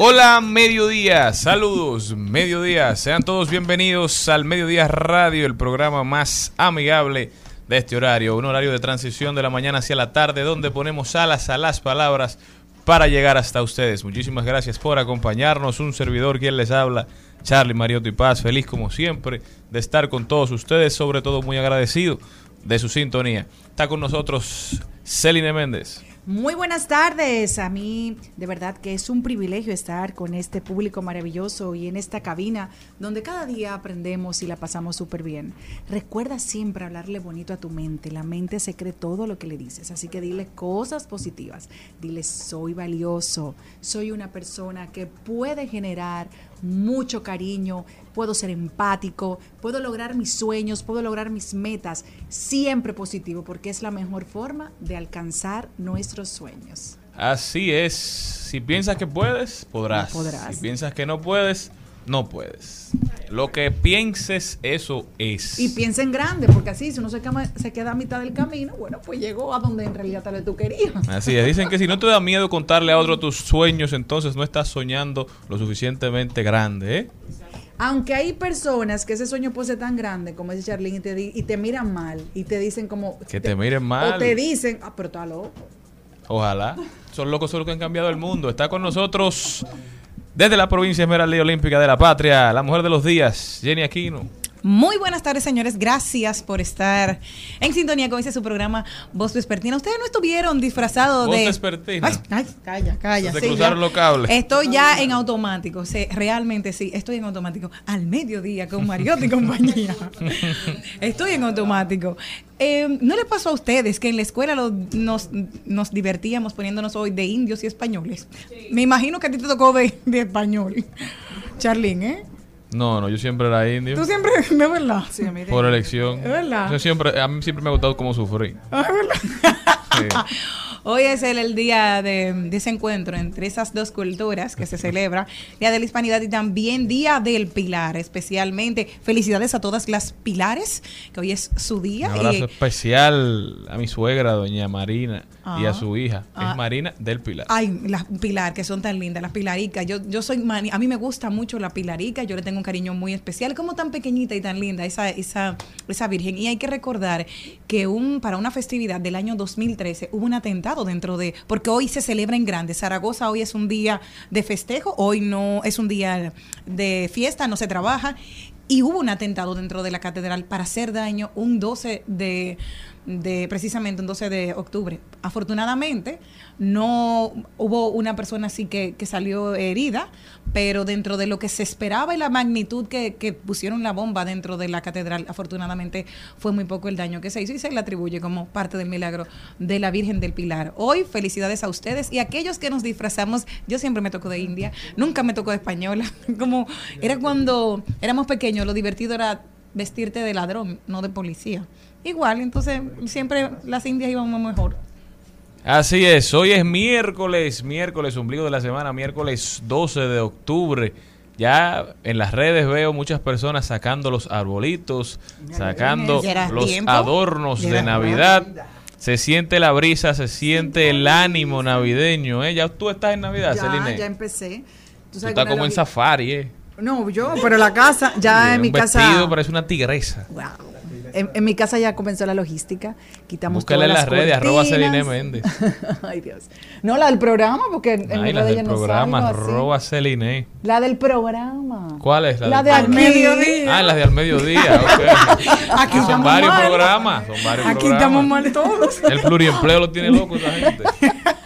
Hola, mediodía, saludos, mediodía, sean todos bienvenidos al Mediodía Radio, el programa más amigable de este horario, un horario de transición de la mañana hacia la tarde, donde ponemos alas a las palabras para llegar hasta ustedes. Muchísimas gracias por acompañarnos, un servidor quien les habla, Charlie Mariotti Paz, feliz como siempre de estar con todos ustedes, sobre todo muy agradecido de su sintonía. Está con nosotros Celine Méndez. Muy buenas tardes. A mí de verdad que es un privilegio estar con este público maravilloso y en esta cabina donde cada día aprendemos y la pasamos súper bien. Recuerda siempre hablarle bonito a tu mente. La mente se cree todo lo que le dices. Así que dile cosas positivas. Dile soy valioso. Soy una persona que puede generar mucho cariño, puedo ser empático, puedo lograr mis sueños, puedo lograr mis metas, siempre positivo, porque es la mejor forma de alcanzar nuestros sueños. Así es, si piensas que puedes, podrás. No podrás. Si piensas que no puedes, no puedes. Lo que pienses, eso es. Y piensa en grande, porque así, si uno se queda, se queda a mitad del camino, bueno, pues llegó a donde en realidad tal vez tú querías. Así es, dicen que si no te da miedo contarle a otro tus sueños, entonces no estás soñando lo suficientemente grande, ¿eh? Aunque hay personas que ese sueño puede ser tan grande, como dice Charlene, y te, di- y te miran mal, y te dicen como... Que te miren mal. O te dicen, ah, pero está loco. Ojalá. Son locos, son los que han cambiado el mundo. Está con nosotros desde la provincia Esmeralda y Olímpica de la Patria, la mujer de los días, Jenny Aquino. Muy buenas tardes, señores. Gracias por estar en sintonía con ese su programa Voz Vespertina. Ustedes no estuvieron disfrazados Voz de. Vespertina. Ay, ay, calla, calla. Se Sí, cruzaron ya. los cables. Estoy ya en automático. Sí, realmente sí, estoy en automático. Al mediodía con Mariotti y compañía. estoy en automático. Eh, ¿No les pasó a ustedes que en la escuela lo- nos, nos divertíamos poniéndonos hoy de indios y españoles? Me imagino que a ti te tocó de, de español. Charlene, ¿eh? No, no, yo siempre era indio. Tú siempre, ¿no es verdad? Sí, a mí de- Por elección. ¿Es verdad? Yo siempre, a mí siempre me ha gustado cómo sufrí. Ah, ¿es verdad? Sí. Hoy es el, el día de, de ese encuentro entre esas dos culturas que se celebra, Día de la Hispanidad y también Día del Pilar, especialmente. Felicidades a todas las pilares, que hoy es su Un día. abrazo y- especial a mi suegra, doña Marina, y Ah. a su hija. Ah. Es Marina del Pilar. Ay, las pilar, que son tan lindas, las pilaricas. Yo, yo soy mani- a mí me gusta mucho la pilarica, yo le tengo un cariño muy especial, como tan pequeñita y tan linda esa, esa, esa virgen. Y hay que recordar que un, para una festividad del año 2013 hubo un atentado dentro de, porque hoy se celebra en grande. Zaragoza hoy es un día de festejo, hoy no es un día de fiesta, no se trabaja. Y hubo un atentado dentro de la catedral para hacer daño un 12 de, de precisamente un 12 de octubre. Afortunadamente, no hubo una persona así que, que salió herida, pero dentro de lo que se esperaba y la magnitud que, que pusieron la bomba dentro de la catedral, afortunadamente fue muy poco el daño que se hizo y se le atribuye como parte del milagro de la Virgen del Pilar. Hoy, felicidades a ustedes y a aquellos que nos disfrazamos. Yo siempre me tocó de India, nunca me tocó de española. Como era cuando éramos pequeños, lo divertido era vestirte de ladrón, no de policía. Igual, entonces siempre las indias íbamos mejor. Así es, hoy es miércoles, miércoles, ombligo de la semana, miércoles 12 de octubre. Ya en las redes veo muchas personas sacando los arbolitos, sacando los tiempo. adornos de Navidad. Se siente la brisa, se siente el ánimo navideño. ¿eh? Ya tú estás en Navidad, Ya, Celine. ya empecé. Tú Tú estás como en safari, ¿eh? No, yo, pero la casa, ya en mi casa. vestido parece una tigresa. Wow. En, en mi casa ya comenzó la logística. Quitamos Búscala en todas las redes, arroba. Celine Méndez. Ay, Dios. No, la del programa, porque en Ay, ya del no programa, así. arroba Celine. La del programa. ¿Cuál es? La del de al mediodía. Ah, las de al mediodía, ok. Aquí son varios mal. programas, son varios Aquí programas. estamos mal todos. El pluriempleo lo tiene loco esa gente.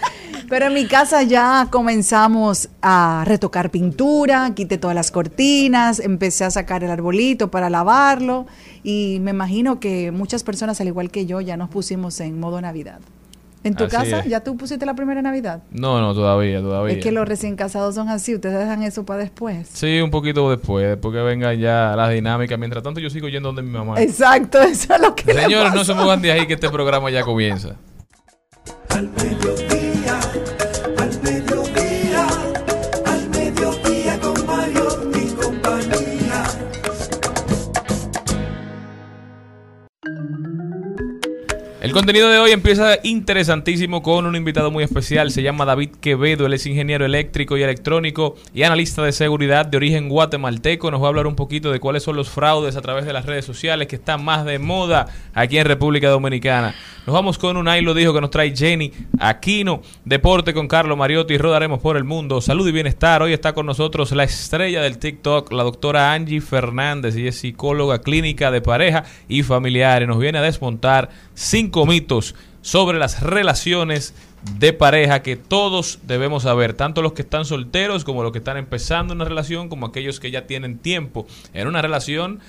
Pero en mi casa ya comenzamos a retocar pintura, quité todas las cortinas, empecé a sacar el arbolito para lavarlo y me imagino que muchas personas, al igual que yo, ya nos pusimos en modo Navidad. ¿En tu Así casa es. ya tú pusiste la primera Navidad? No, no, todavía, todavía. Es que los recién casados son así, ustedes dejan eso para después. Sí, un poquito después, después que vengan ya las dinámicas. Mientras tanto, yo sigo yendo donde mi mamá. Exacto, eso es lo que le Señores, no se muevan de ahí que este programa ya comienza. Al mediodía, El contenido de hoy empieza interesantísimo con un invitado muy especial. Se llama David Quevedo. Él es ingeniero eléctrico y electrónico y analista de seguridad de origen guatemalteco. Nos va a hablar un poquito de cuáles son los fraudes a través de las redes sociales que están más de moda aquí en República Dominicana. Nos vamos con un ahí lo dijo que nos trae Jenny Aquino. Deporte con Carlos Mariotti. Rodaremos por el mundo. Salud y bienestar. Hoy está con nosotros la estrella del TikTok, la doctora Angie Fernández. y es psicóloga clínica de pareja y familiares. Nos viene a desmontar cinco sobre las relaciones de pareja que todos debemos saber, tanto los que están solteros como los que están empezando una relación, como aquellos que ya tienen tiempo en una relación.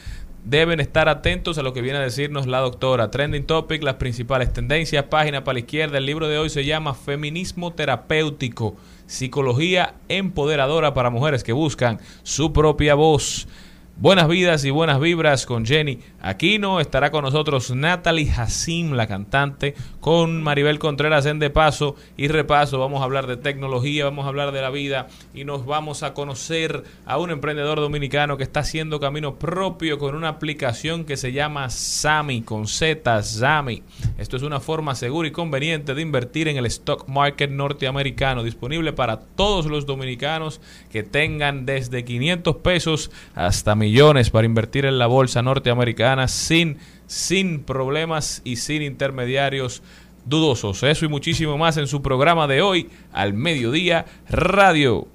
Deben estar atentos a lo que viene a decirnos la doctora. Trending Topic, las principales tendencias, página para la izquierda. El libro de hoy se llama Feminismo Terapéutico, Psicología Empoderadora para Mujeres que buscan su propia voz. Buenas vidas y buenas vibras con Jenny Aquino. Estará con nosotros Natalie Hassim, la cantante, con Maribel Contreras en De Paso y Repaso. Vamos a hablar de tecnología, vamos a hablar de la vida y nos vamos a conocer a un emprendedor dominicano que está haciendo camino propio con una aplicación que se llama Sami, con Z, Sami. Esto es una forma segura y conveniente de invertir en el stock market norteamericano, disponible para todos los dominicanos que tengan desde 500 pesos hasta millones para invertir en la bolsa norteamericana sin, sin problemas y sin intermediarios dudosos. Eso y muchísimo más en su programa de hoy, al mediodía radio.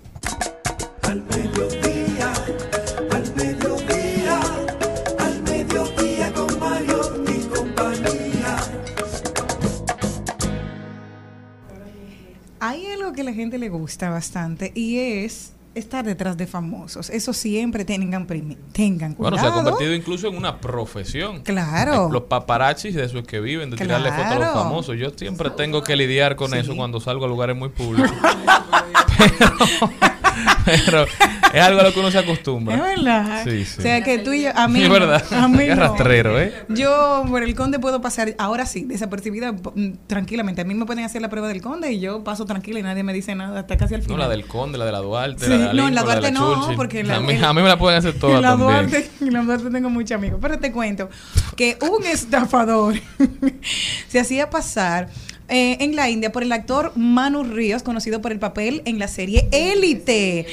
Al mediodía, al mediodía, al mediodía con Mario y compañía. Hay algo que a la gente le gusta bastante y es estar detrás de famosos. Eso siempre tengan, tengan cuidado. Bueno, se ha convertido incluso en una profesión. Claro. Los paparazzis de eso es que viven, de tirarle fotos a los famosos. Yo siempre tengo que lidiar con Sí. eso cuando salgo a lugares muy públicos. pero, pero es algo a lo que uno se acostumbra. Es verdad. Sí, sí. O sea que tú y yo, a mí. Es verdad. A mí no. rastrero, ¿eh? Yo por el conde puedo pasar, ahora sí, desapercibida mm, tranquilamente. A mí me pueden hacer la prueba del conde y yo paso tranquila y nadie me dice nada hasta casi al No, final. la del Conde, la de la Duarte, Sí, la de la no, en la Lincoln, de Duarte no, Churchill. porque a, la- mí, en- a mí me la pueden hacer todas en la también. Duarte, en la Duarte tengo muchos amigos. Pero te cuento que un estafador se hacía pasar eh, en la India por el actor Manu Ríos, conocido por el papel en la serie Élite.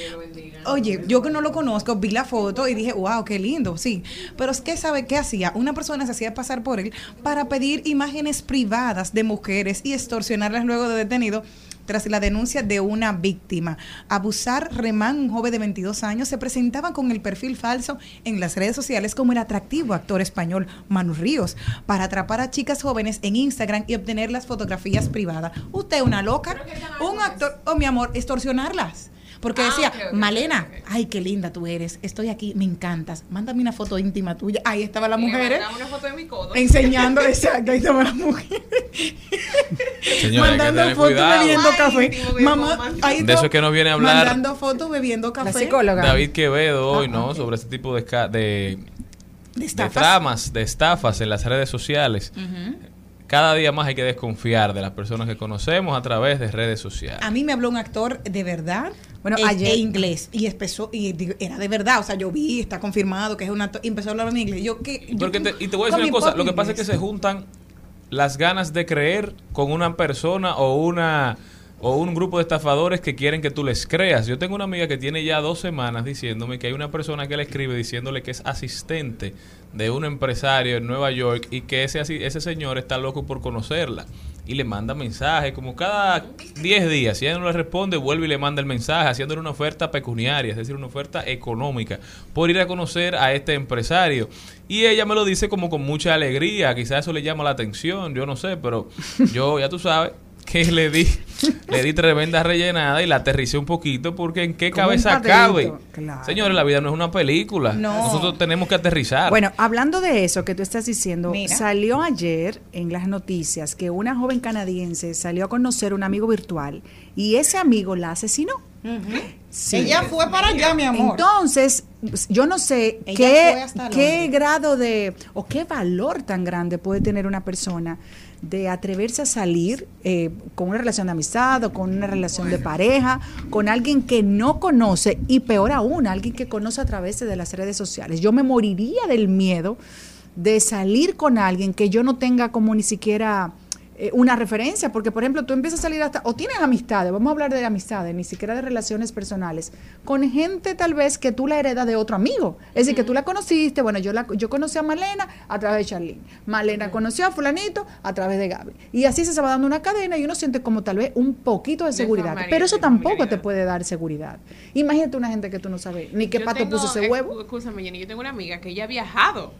Oye, yo que no lo conozco, vi la foto y dije, wow, qué lindo, sí. Pero es que, ¿sabe qué hacía? Una persona se hacía pasar por él para pedir imágenes privadas de mujeres y extorsionarlas luego de detenido tras la denuncia de una víctima. Abusar Remán, un joven de 22 años, se presentaba con el perfil falso en las redes sociales como el atractivo actor español Manu Ríos para atrapar a chicas jóvenes en Instagram y obtener las fotografías privadas. Usted es una loca, un actor, oh mi amor, extorsionarlas. Porque Ah, decía, Malena, ay, qué linda tú eres, estoy aquí, me encantas, mándame una foto íntima tuya. Ahí estaba la mujer, ¿eh? una foto de mi codo. enseñando, exacto, ahí estaba la mujer. Señora, mandando fotos bebiendo Ay, café. Mamá, ahí De eso es que no viene a hablar Mandando fotos bebiendo café. La psicóloga. David Quevedo hoy, Ah, ¿no? Sobre este tipo de, de de de estafas. tramas, de estafas en las redes sociales. Cada día más hay que desconfiar de las personas que conocemos a través de redes sociales. A mí me habló un actor de verdad Bueno, e, ayer- e inglés y empezó y digo, era de verdad, o sea, yo vi, está confirmado que es un actor y empezó a hablar en inglés. Yo que yo- Porque te- y te voy a decir una cosa, lo que pasa es que se juntan las ganas de creer con una persona o una o un grupo de estafadores que quieren que tú les creas. Yo tengo una amiga que tiene ya dos semanas diciéndome que hay una persona que le escribe diciéndole que es asistente de un empresario en Nueva York y que ese, ese señor está loco por conocerla. Y le manda mensajes como cada 10 días. Si ella no le responde, vuelve y le manda el mensaje haciéndole una oferta pecuniaria, es decir, una oferta económica, por ir a conocer a este empresario. Y ella me lo dice como con mucha alegría, quizás eso le llama la atención, yo no sé, pero yo, ya tú sabes, que le di, le di tremenda rellenada y la aterricé un poquito porque en qué cabeza cabe. claro. Señores, la vida no es una película. No. Nosotros tenemos que aterrizar. Bueno, hablando de eso que tú estás diciendo, Mira. salió ayer en las noticias que una joven canadiense salió a conocer un amigo virtual y ese amigo la asesinó. Sí. Ella fue para allá, mi amor. Entonces, yo no sé Ella qué, qué grado de, o qué valor tan grande puede tener una persona de atreverse a salir eh, con una relación de amistad o con una relación de pareja, con alguien que no conoce y peor aún, alguien que conoce a través de las redes sociales. Yo me moriría del miedo de salir con alguien que yo no tenga como ni siquiera eh, una referencia, porque por ejemplo tú empiezas a salir hasta, o tienes amistades, vamos a hablar de amistades, ni siquiera de relaciones personales, con gente tal vez que tú la heredas de otro amigo, es decir, que tú la conociste, bueno, yo la, yo conocí a Malena a través de Charlene, Malena conoció a fulanito a través de Gaby, y así se va dando una cadena y uno siente como tal vez un poquito de seguridad, pero eso tampoco te puede dar seguridad. Imagínate una gente que tú no sabes ni qué Yo pato tengo- puso ese eh, huevo. Escúchame, Jenny, yo tengo una amiga que ella ha viajado.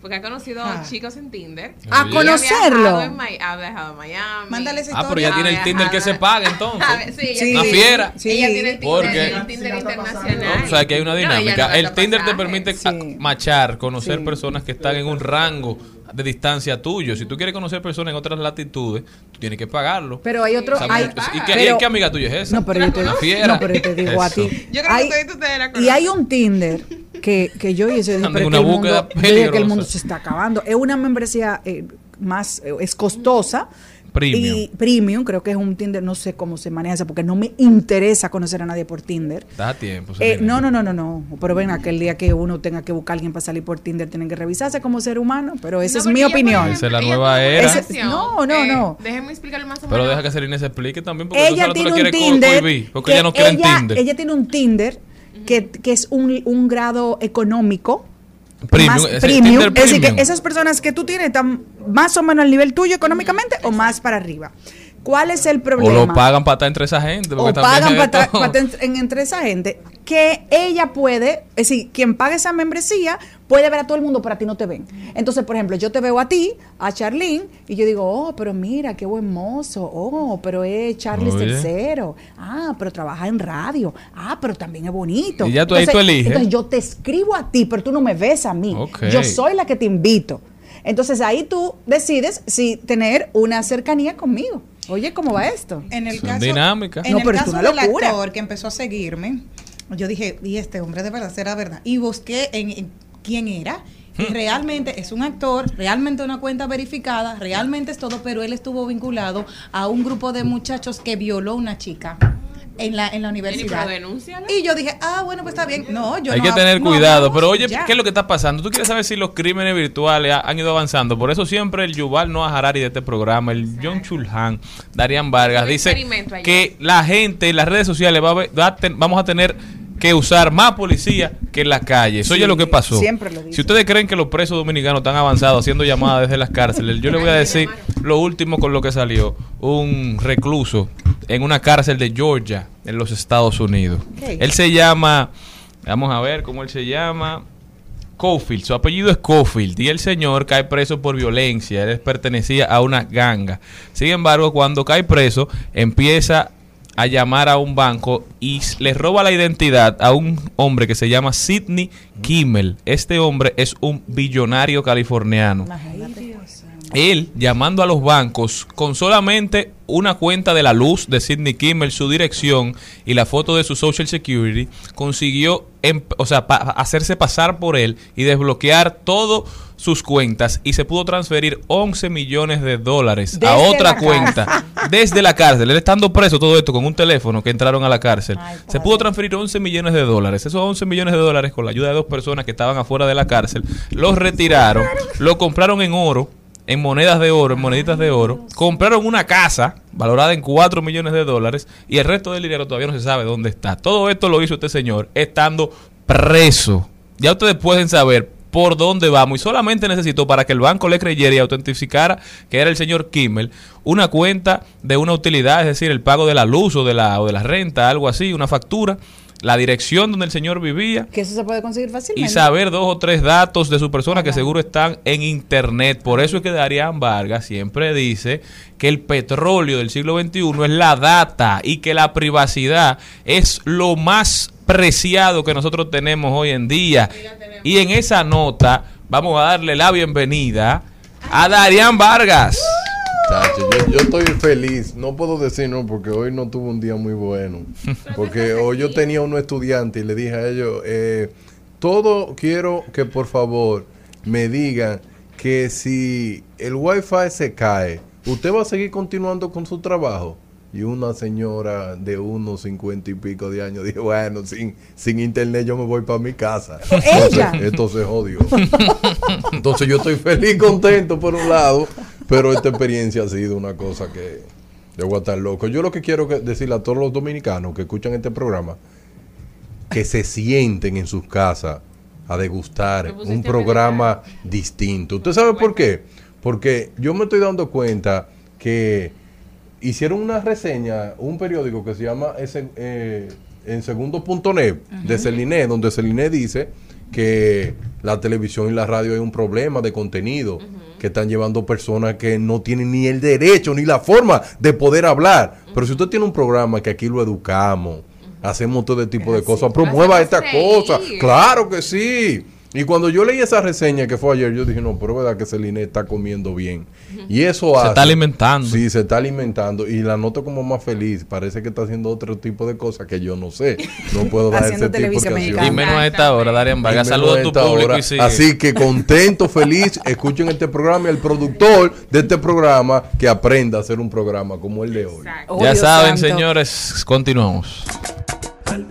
Porque ha conocido Ah. chicos en Tinder. A. Y ha conocerlo. viajado en Ha viajado a Miami. Mándale esa ah, pero ya tiene el Tinder que se paga entonces. Ver, sí, ella Sí. Una tiene- fiera. Sí. Ella tiene el Tinder, Porque- el Tinder internacional. No, o sea, que hay una No, dinámica. no el gasta Tinder te permite Sí. machar, conocer Sí. personas que están en un rango de distancia tuyo. Si tú quieres conocer personas en otras latitudes, tú tienes que pagarlo. Pero hay otro, hay, ¿y, qué, pero- y qué amiga tuya es esa? No, pero yo te, Una fiera. no, pero yo te digo a ti. Yo creo que Hay- ustedes- ustedes la y hay un Tinder que, que yo hice, pero es una que el búsqueda mundo, que el mundo se está acabando. Es una membresía eh, más, eh, es costosa. Premium. Y premium, creo que es un Tinder, no sé cómo se maneja eso, porque no me interesa conocer a nadie por Tinder. Da tiempo. Eh, no, no, no, no, no. Pero ven, aquel día que uno tenga que buscar a alguien para salir por Tinder, tienen que revisarse como ser humano. Pero esa No, es mi opinión. Esa es la nueva era. Ese- no, no, no. Déjenme explicarle más o menos. Pero deja que Celina se explique también, porque ella tiene un Tinder, porque ella no quiere en ella- Tinder. ella tiene un Tinder que, que es un, un grado económico. Premium, más Es decir, que esas personas que tú tienes están más o menos al nivel tuyo económicamente o más para arriba. ¿Cuál es el O problema? lo pagan para estar entre esa gente. o pagan para todo. entre esa gente que ella puede, es decir, quien paga esa membresía puede ver a todo el mundo, pero a ti no te ven. Entonces, por ejemplo, yo te veo a ti, a Charlene, y yo digo, oh, pero mira, qué buen mozo, oh, pero es Charles tercero, ah, pero trabaja en radio, ah, pero también es bonito. Y ya tú ahí tú eliges. Entonces yo te escribo a ti, pero tú no me ves a mí. Yo soy la que te invito. Entonces ahí tú decides si tener una cercanía conmigo. Oye, ¿cómo va esto? En el Son caso, dinámicas. En No, el pero es caso una del locura. actor que empezó a seguirme, yo dije, y este hombre de verdad será verdad. Y busqué en, en quién era. Y Hmm. realmente es un actor, realmente una cuenta verificada, realmente es todo, pero él estuvo vinculado a un grupo de muchachos que violó a una chica en la, en la universidad. Y yo dije, ah, bueno, pues está bien. No, yo Hay no que tener no cuidado. Pero oye, ya. ¿qué es lo que está pasando? Tú quieres saber si los crímenes virtuales ha- han ido avanzando. Por eso siempre el Yuval Noah Harari de este programa, el John Chulhan, Darían Vargas, dice que la gente en las redes sociales va a ver- va a ten- vamos a tener que usar más policía que en las calles. Eso Sí, ya es lo que pasó. siempre lo. Si ustedes creen que los presos dominicanos están avanzados haciendo llamadas desde las cárceles, yo les voy a decir lo último con lo que salió. Un recluso en una cárcel de Georgia, en los Estados Unidos. Él se llama, vamos a ver cómo él se llama. Cofield, su apellido es Cofield y el señor cae preso por violencia, él pertenecía a una ganga. Sin embargo, cuando cae preso, empieza a llamar a un banco y le roba la identidad a un hombre que se llama Sidney Kimmel. Este hombre es un billonario californiano. Él llamando a los bancos con solamente una cuenta de la luz de Sidney Kimmel, su dirección y la foto de su Social Security, consiguió em- o sea, pa- hacerse pasar por él y desbloquear todas sus cuentas y se pudo transferir 11 millones de dólares a otra cuenta desde la cárcel. Él estando preso todo esto con un teléfono que entraron a la cárcel. Ay, se pudo transferir 11 millones de dólares. Esos 11 millones de dólares con la ayuda de dos personas que estaban afuera de la cárcel, los retiraron, lo compraron en oro, en monedas de oro, en moneditas de oro, compraron una casa valorada en 4 millones de dólares y el resto del dinero todavía no se sabe dónde está. Todo esto lo hizo este señor estando preso. Ya ustedes pueden saber por dónde vamos y solamente necesitó para que el banco le creyera y autentificara que era el señor Kimmel una cuenta de una utilidad, es decir, el pago de la luz o de la, o de la renta, algo así, una factura, la dirección donde el señor vivía Que eso se puede conseguir fácilmente. y saber dos o tres datos de su persona que seguro están en internet. Por eso es que Darían Vargas siempre dice que el petróleo del siglo XXI es la data y que la privacidad es lo más preciado que nosotros tenemos hoy en día. Y en esa nota vamos a darle la bienvenida a Darían Vargas. Chacho, yo, yo estoy feliz. No puedo decir no porque hoy no tuve un día muy bueno. Porque hoy yo tenía unos estudiantes y le dije a ellos, eh, todo quiero que por favor me digan que si el wifi se cae, ¿usted va a seguir continuando con su trabajo? Y una señora de unos cincuenta y pico de años dijo, bueno, sin, sin internet yo me voy para mi casa. ¿Ella? Entonces, esto se jodió. Entonces yo estoy feliz, contento por un lado, pero esta experiencia ha sido una cosa que yo voy a estar loco. Yo lo que quiero que- decirle a todos los dominicanos que escuchan este programa, que se sienten en sus casas a degustar un programa distinto. ¿Usted sabe por qué? Porque yo me estoy dando cuenta que hicieron una reseña, un periódico que se llama ese, eh, en segundo.net de Celine, donde Celine dice que la televisión y la radio hay un problema de contenido, que están llevando personas que no tienen ni el derecho ni la forma de poder hablar. Pero si usted tiene un programa que aquí lo educamos, hacemos todo tipo de cosas, promueva esta hacemos cosa. reír. Claro que sí. Y cuando yo leí esa reseña que fue ayer, yo dije, no, pero es verdad que Celine está comiendo bien. Y eso Se hace- está alimentando. Sí, se está alimentando. Y la noto como más feliz. Parece que está haciendo otro tipo de cosas que yo no sé. No puedo dar Haciendo ese tipo de. Y menos a esta hora, Darían Vargas. Saludos a tu público hora. y sigue. Así que contento, feliz. Escuchen este programa y el productor de este programa que aprenda a hacer un programa como el de hoy. Exacto. Ya saben, santo. señores, continuamos. Al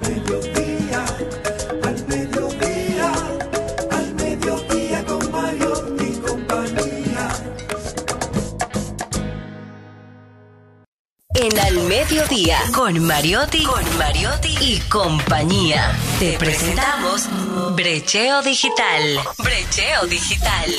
Mediodía, con Mariotti, con Mariotti y compañía. Te presentamos Brecheo Digital. Brecheo Digital.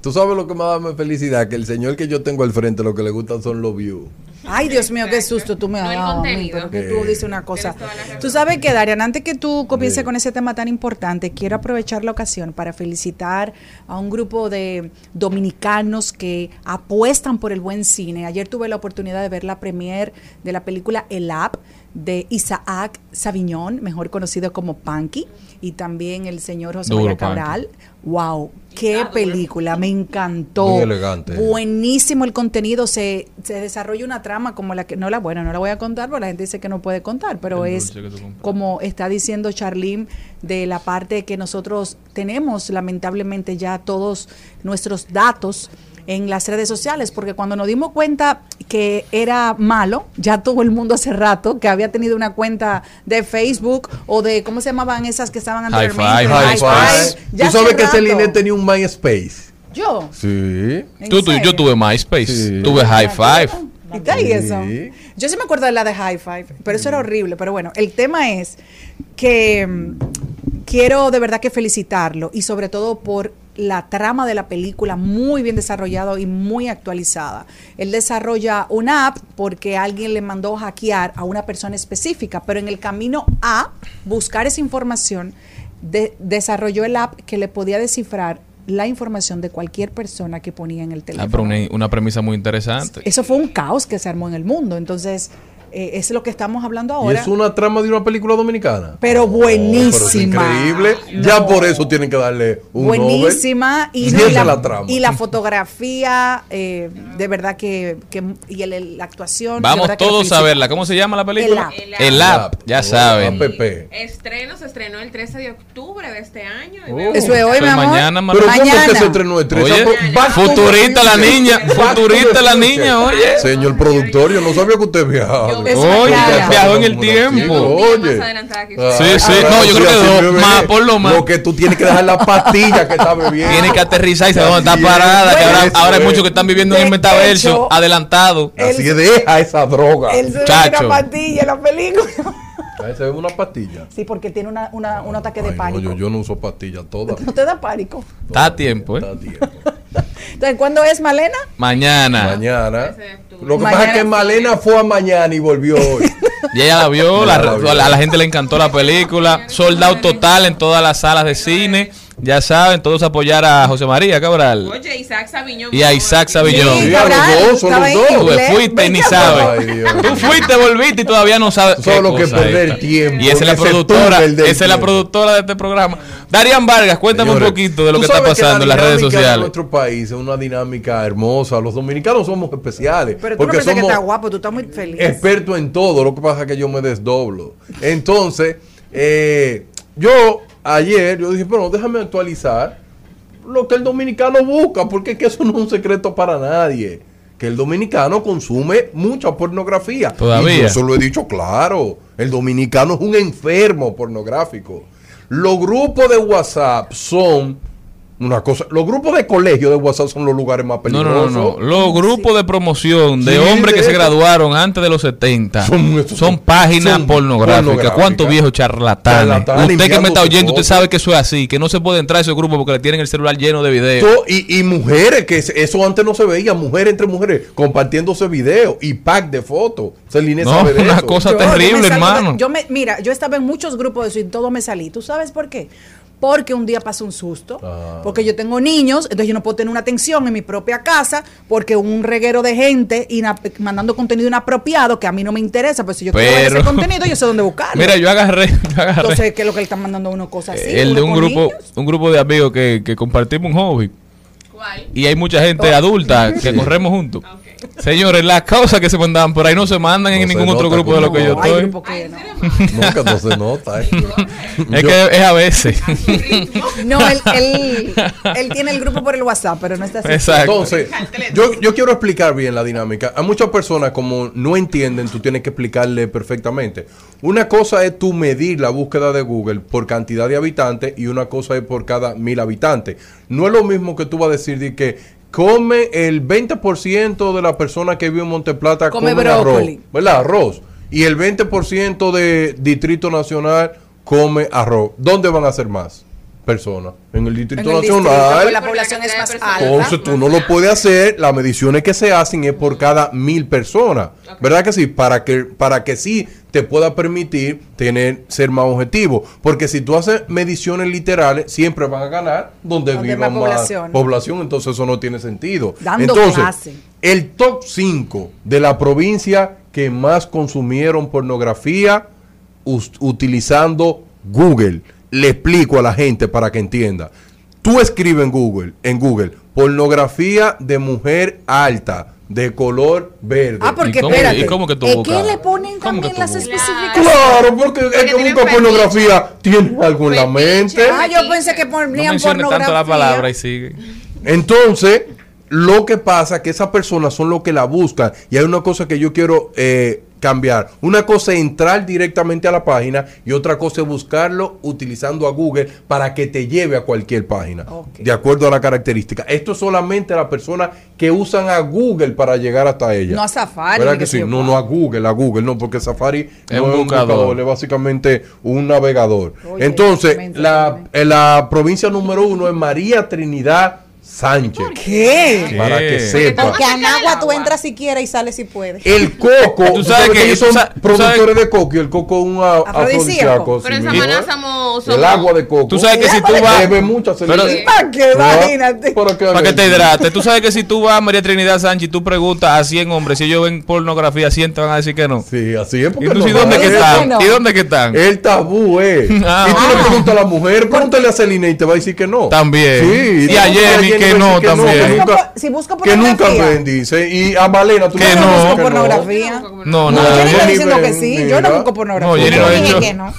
Tú sabes lo que me da más felicidad, que el señor que yo tengo al frente lo que le gustan son los views. Ay, Dios mío, qué susto tú me has No el dado a mí, contenido. pero que tú dices una cosa. Tú sabes que, Darian, antes que tú comiences con ese tema tan importante, quiero aprovechar la ocasión para felicitar a un grupo de dominicanos que apuestan por el buen cine. Ayer tuve la oportunidad de ver la premier de la película El App de Isaac Saviñón, mejor conocido como Panky, y también el señor José Duro, María Panky. Cabral. Wow, qué película, me encantó. Muy elegante. Buenísimo el contenido, se, se desarrolla una trama como la que, no la, bueno, no la voy a contar porque la gente dice que no puede contar, pero El es como está diciendo Charlene de la parte que nosotros tenemos lamentablemente ya todos nuestros datos en las redes sociales, porque cuando nos dimos cuenta que era malo, ya todo el mundo hace rato que había tenido una cuenta de Facebook o de, ¿cómo se llamaban esas que estaban anteriormente? Hi-Fi. Hi-Fi. Ya Tú sabes que. Celine tenía un MySpace. Yo. Sí. ¿En Tú, tú- yo tuve MySpace, Sí. tuve High Five. ¿Y está ahí eso? Yo sí me acuerdo de la de High Five, pero eso era horrible. Pero bueno, el tema es que mm, quiero de verdad que felicitarlo y sobre todo por la trama de la película muy bien desarrollado y muy actualizada. Él desarrolla una app porque alguien le mandó hackear a una persona específica, pero en el camino a buscar esa información, de- desarrolló el app que le podía descifrar la información de cualquier persona que ponía en el Ah, teléfono. pero una, una premisa muy interesante. Eso fue un caos que se armó en el mundo. Entonces, eh, es lo que estamos hablando Y ahora. es una trama de una película dominicana. Pero Oh, pero es buenísima. increíble. Ya No. por eso tienen que darle un buenísima Nobel. y, y esa la, es la trama. y la fotografía eh, de verdad que, que- y el- el- la actuación Vamos que todos a verla. ¿Cómo se llama la película? El App. El App, ya Oh, saben. app. Estreno se estrenó el 13 de octubre de este año. y Oh. Eso es hoy, mi es amor. mañana, Pero Manuel. ¿cómo que Mañana. se estrenó el 13? Oye, futurista la niña, futurista la niña, oye. Señor productor, yo no sabía que usted viajaba. Es Oye, viajó en el tiempo. Oye. que Ah, Sí, sí. ah, No, yo creo que dos, más, por lo más. Lo que tú tienes que dejar la pastilla que está bebiendo. Tiene que aterrizar y saber dónde está parada. Que ahora, hay muchos que están viviendo en el metaverso adelantado. Así es, deja esa droga. Él se una pastilla en la película. Ve una pastilla. Sí, porque tiene una, una- un ataque de Ay, no, pánico. yo, yo no uso pastillas todas. ¿No te da pánico? Está a tiempo, Está ¿eh? a tiempo. Entonces, ¿cuándo es Malena? Mañana. Mañana. Es Lo que Mañana pasa es que. Malena fue a mañana y volvió hoy. Y ella la vio, Ya la- la vio. a la gente le encantó la película. Soldado total en todas las salas de cine. Ya saben, todos apoyar a José María Cabral. Oye, Isaac Sabiñón. Y a Isaac Sabillón. Sí, a los Cabral, dos, son los en dos. Tú fuiste y ni sabes. Ay, Dios. Tú fuiste, volviste y todavía no sabes. Solo que perder esta. tiempo Y esa es la en productora, esa es la productora de este programa. Darian Vargas, cuéntame Señores, un poquito de lo que está pasando en la las redes sociales. nuestro país es una dinámica hermosa. Los dominicanos somos especiales. Pero tú no porque que somos está guapo, tú estás muy feliz. expertos en todo. Lo que pasa es que yo me desdoblo. Entonces, eh, yo ayer, yo dije, bueno, déjame actualizar lo que el dominicano busca, porque es que eso no es un secreto para nadie. Que el dominicano consume mucha pornografía. Todavía. Y yo se lo he dicho claro. El dominicano es un enfermo pornográfico. Los grupos de WhatsApp son una cosa. Los grupos de colegio de WhatsApp son los lugares más peligrosos. no, no, no. Los grupos de promoción de Sí, hombres de que se graduaron antes de los 70 Son- páginas son pornográficas. pornográficas. ¿Cuántos viejos charlatanes? Charlatanes usted que me está oyendo, usted sabe que eso es así, que no se puede entrar a esos grupos porque le tienen el celular lleno de videos. Y, y mujeres, que eso antes no se veía, mujeres entre mujeres compartiéndose videos y pack de fotos. Celine No, sabe de una eso. cosa Yo- yo terrible, me salgo de- hermano. yo me, mira, yo estaba en muchos grupos de eso y todo me salí. ¿Tú sabes por qué? Porque un día pasó un susto, Ah. porque yo tengo niños, entonces yo no puedo tener una atención en mi propia casa, porque un reguero de gente mandando contenido inapropiado que a mí no me interesa, pues si yo quiero ver ese contenido, yo sé dónde buscarlo. Mira, yo agarré, yo agarré entonces, ¿qué es lo que le están mandando a uno cosas así? el de un grupo, niños? un grupo de amigos que, que compartimos un hobby. ¿Cuál? Y hay mucha gente Oh. adulta que corremos juntos. Ok. Señores, las cosas que se mandaban por ahí no se mandan No en se ningún otro grupo de lo que yo estoy. Ay, no. ¿en No, que no se nota. eh. Es Yo- que es a veces. No, él, él, él tiene el grupo por el WhatsApp, pero no está así. Exacto. Entonces, yo, yo quiero explicar bien la dinámica. A muchas personas, como no entienden, tú tienes que explicarle perfectamente. Una cosa es tú medir la búsqueda de Google por cantidad de habitantes y una cosa es por cada mil habitantes. No es lo mismo que tú vas a decir de que come el 20% de la persona que vive en Monteplata Come come arroz. ¿verdad? Arroz. Y el 20% de Distrito Nacional come arroz. ¿Dónde van a ser más personas? En el Distrito En el distrito, Nacional. pues la población es más alta. Entonces tú no lo puedes hacer, las mediciones que se hacen es por cada mil personas, ¿verdad que sí? Para que, para que sí te pueda permitir tener, ser más objetivo, porque si tú haces mediciones literales, siempre van a ganar donde, Donde viva más más población. población. entonces eso no tiene sentido. Dando entonces, clase. el top 5 de la provincia que más consumieron pornografía utilizando Google. Le explico a la gente para que entienda. Tú escribes en Google, en Google, pornografía de mujer alta, de color verde. Ah, porque ¿Y cómo- espérate. y cómo que ¿Es que le ponen ¿Cómo que también las especificaciones? Claro, porque el Porque que busca pornografía tiene algo en la mente. Ah, yo pensé que No ponían menciones pornografía. tanto la palabra y sigue. Entonces, lo que pasa es que esas personas son los que la buscan. Y hay una cosa que yo quiero eh, cambiar. Una cosa es entrar directamente a la página y otra cosa es buscarlo utilizando a Google para que te lleve a cualquier página. De acuerdo a la característica. Esto es solamente las personas que usan a Google para llegar hasta ella. No a Safari, ¿Verdad que sí? No, no a Google, a Google, no, porque Safari Es no un es un buscador. buscador, es básicamente un navegador. Oye, Entonces, la provincia número uno es María Trinidad Sánchez. ¿Qué? Para que ¿Qué? sepa. Porque a Nagua tú entras si quieres y sales si puedes. El coco, Tú sabes que- ellos son productores de coco y el coco es un Afrodisíaco. Pero en Samaná somos, El agua de coco. Tú sabes que si tú vas- Bebe mucha Pero- cerveza. ¿Para qué? Imagínate. Para que, Para que te hidrates. Tú sabes que si tú vas a María Trinidad Sánchez y tú preguntas a 100 hombres si ellos ven pornografía, 100 te van a decir que no. Sí, así es. ¿Y Porque tú no sí dónde que están? no. ¿Y dónde que están? El tabú, eh. Ah. y tú le preguntas a la mujer, pregúntale a Celina y te va a decir que no. También. Sí. Y a Jenny que a no, decir también. que nunca, Si busco que nunca pornografía. ven, dice. Y a Malena tú Que no. dices busco que pornografía. No, No, no. yo no estoy diciendo que sí, yo no busco pornografía. No, Jenny no ha dicho. que no.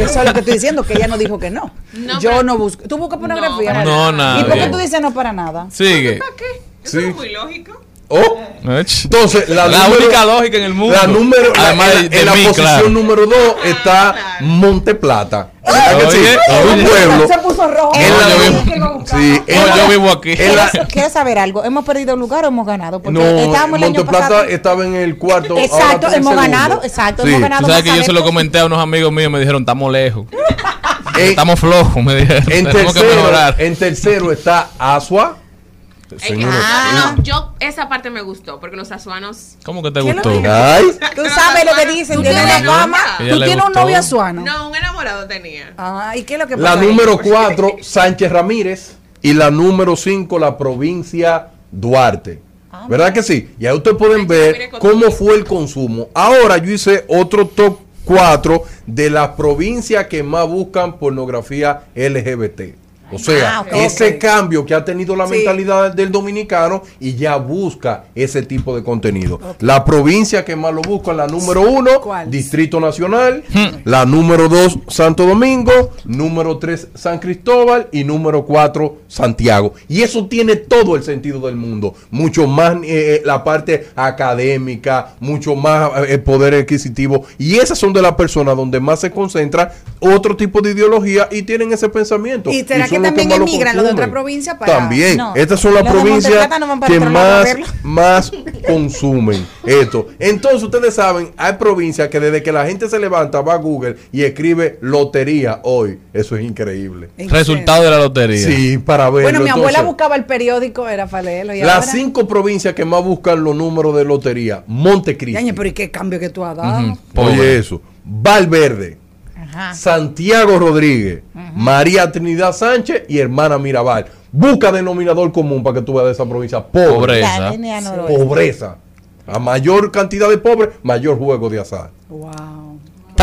Eso es lo que estoy diciendo, que ella no dijo que no. No, yo no busco. ¿Tú buscas pornografía? No, nada. ¿Y por qué tú dices no para nada? Sigue. ¿Para qué? Sí. Eso es muy lógico. Oh, entonces, la, La número- única lógica en el mundo. La número, la- Además en, de, en la mí, posición claro. número 2 está claro. Monte Plata. ¿Verdad que sí? Oye, un oye. pueblo. Se puso rojo. En No, la- yo vivo- sí, en No, la- yo vivo aquí. en la- ¿Quieres, quieres saber algo? ¿Hemos perdido lugar o hemos ganado? Porque no, estábamos el Monte Plata pasado. estaba en el cuarto. Exacto, en hemos ganado, exacto, Sí. hemos ganado. Tú sabes que yo se lo comenté a unos amigos míos me dijeron, estamos lejos. En, Estamos flojos, me dijeron. en tercero, en tercero está Asua. Señores, Ah, no, yo esa parte me gustó porque los azuanos ¿Cómo que te ¿Qué es lo gustó? Ay, Tú sabes lo que dicen, ¿Tú tiene tienes la fama. ¿Tú tienes un novio asuano? no un enamorado tenía. Ah, ¿y qué es lo que la pasa? ahí? número 4, Sánchez Ramírez. Y la número 5, la provincia Duarte. ¿Verdad que sí? Y ahí ustedes pueden ver cómo fue el consumo. Ahora yo hice otro top 4 de las provincias que más buscan pornografía LGBT. O sea, Ah, ese cambio que ha tenido la Sí. mentalidad del dominicano y ya busca ese tipo de contenido. La provincia que más lo busca, la número uno, ¿Cuál? Distrito Nacional, la número dos, Santo Domingo, número tres, San Cristóbal y número cuatro, Santiago. Y eso tiene todo el sentido del mundo. Mucho más eh, eh, la parte académica, mucho más eh, el poder adquisitivo. Y esas son de las personas donde más se concentra otro tipo de ideología y tienen ese pensamiento. ¿Y será que también emigran los de otra provincia para- También. No. Estas son las provincias no que más, más consumen esto. Entonces ustedes saben, hay provincias que desde que la gente se levanta va a Google y escribe lotería hoy. Eso es increíble. ¿En Resultado de la lotería. Sí, para verlo. Bueno, mi abuela Entonces, buscaba el periódico, era para leerlo. Y Las ahora, cinco provincias que más buscan los números de lotería. Montecristi. Pero ¿y qué cambio que tú has dado? Oye eso. Valverde. Ajá. Santiago Rodríguez, María Trinidad Sánchez y hermana Mirabal. Busca denominador común para que tú veas de esa provincia. Pobre. Pobreza. Pobreza. A mayor cantidad de pobres, mayor juego de azar. Wow.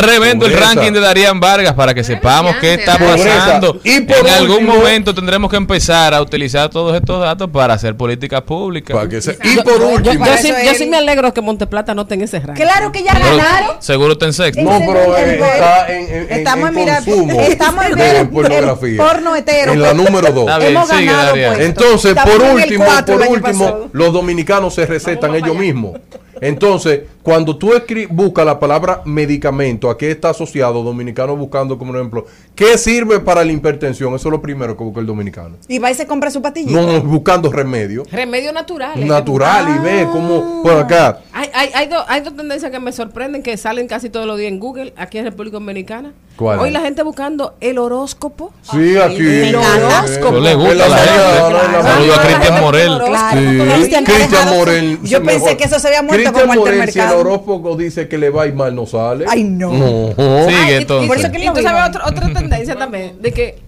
Tremendo el ranking de Darían Vargas para que sepamos qué está pasando. Y por en algún momento tendremos que empezar a utilizar todos estos datos para hacer políticas públicas. Para que se- Y Yo- por Yo, último. yo sí, yo me alegro que Monteplata no tenga ese ranking. Claro que ya Pero ganaron. seguro está en sexto. No, pero eh, en- está en, en- Estamos en en, mira, consumo estamos en, de pornografía. porno hetero. En la número dos. Está bien, Hemos sigue, ganado, Darían. pues. Entonces, Estamos por último, por último, los dominicanos se recetan ellos mismos. Entonces, cuando tú buscas la palabra medicamento, ¿a qué está asociado dominicano buscando como ejemplo? ¿Qué sirve para la hipertensión? Eso es lo primero que busca el dominicano. Y va y se compra su patilla. No buscando remedio Remedio natural. natural y ve cómo por acá. Hay, hay, hay, dos, hay dos tendencias que me sorprenden que salen casi todos los días en Google, aquí en República Dominicana. ¿Cuál Hoy es? la gente buscando el horóscopo. Sí, aquí. el horóscopo. Eso le gusta la a la mañana, gente. Saludos a. Cristian Morel. Claro. Sí. Cristian. Morel. Yo pensé que eso se había muerto como Morel, el horóscopo dice que le va ir mal, no sale. Ay, no. No. Sigue Ay, y- y- entonces. Por eso que Y tú sabes otra, otra tendencia también, de que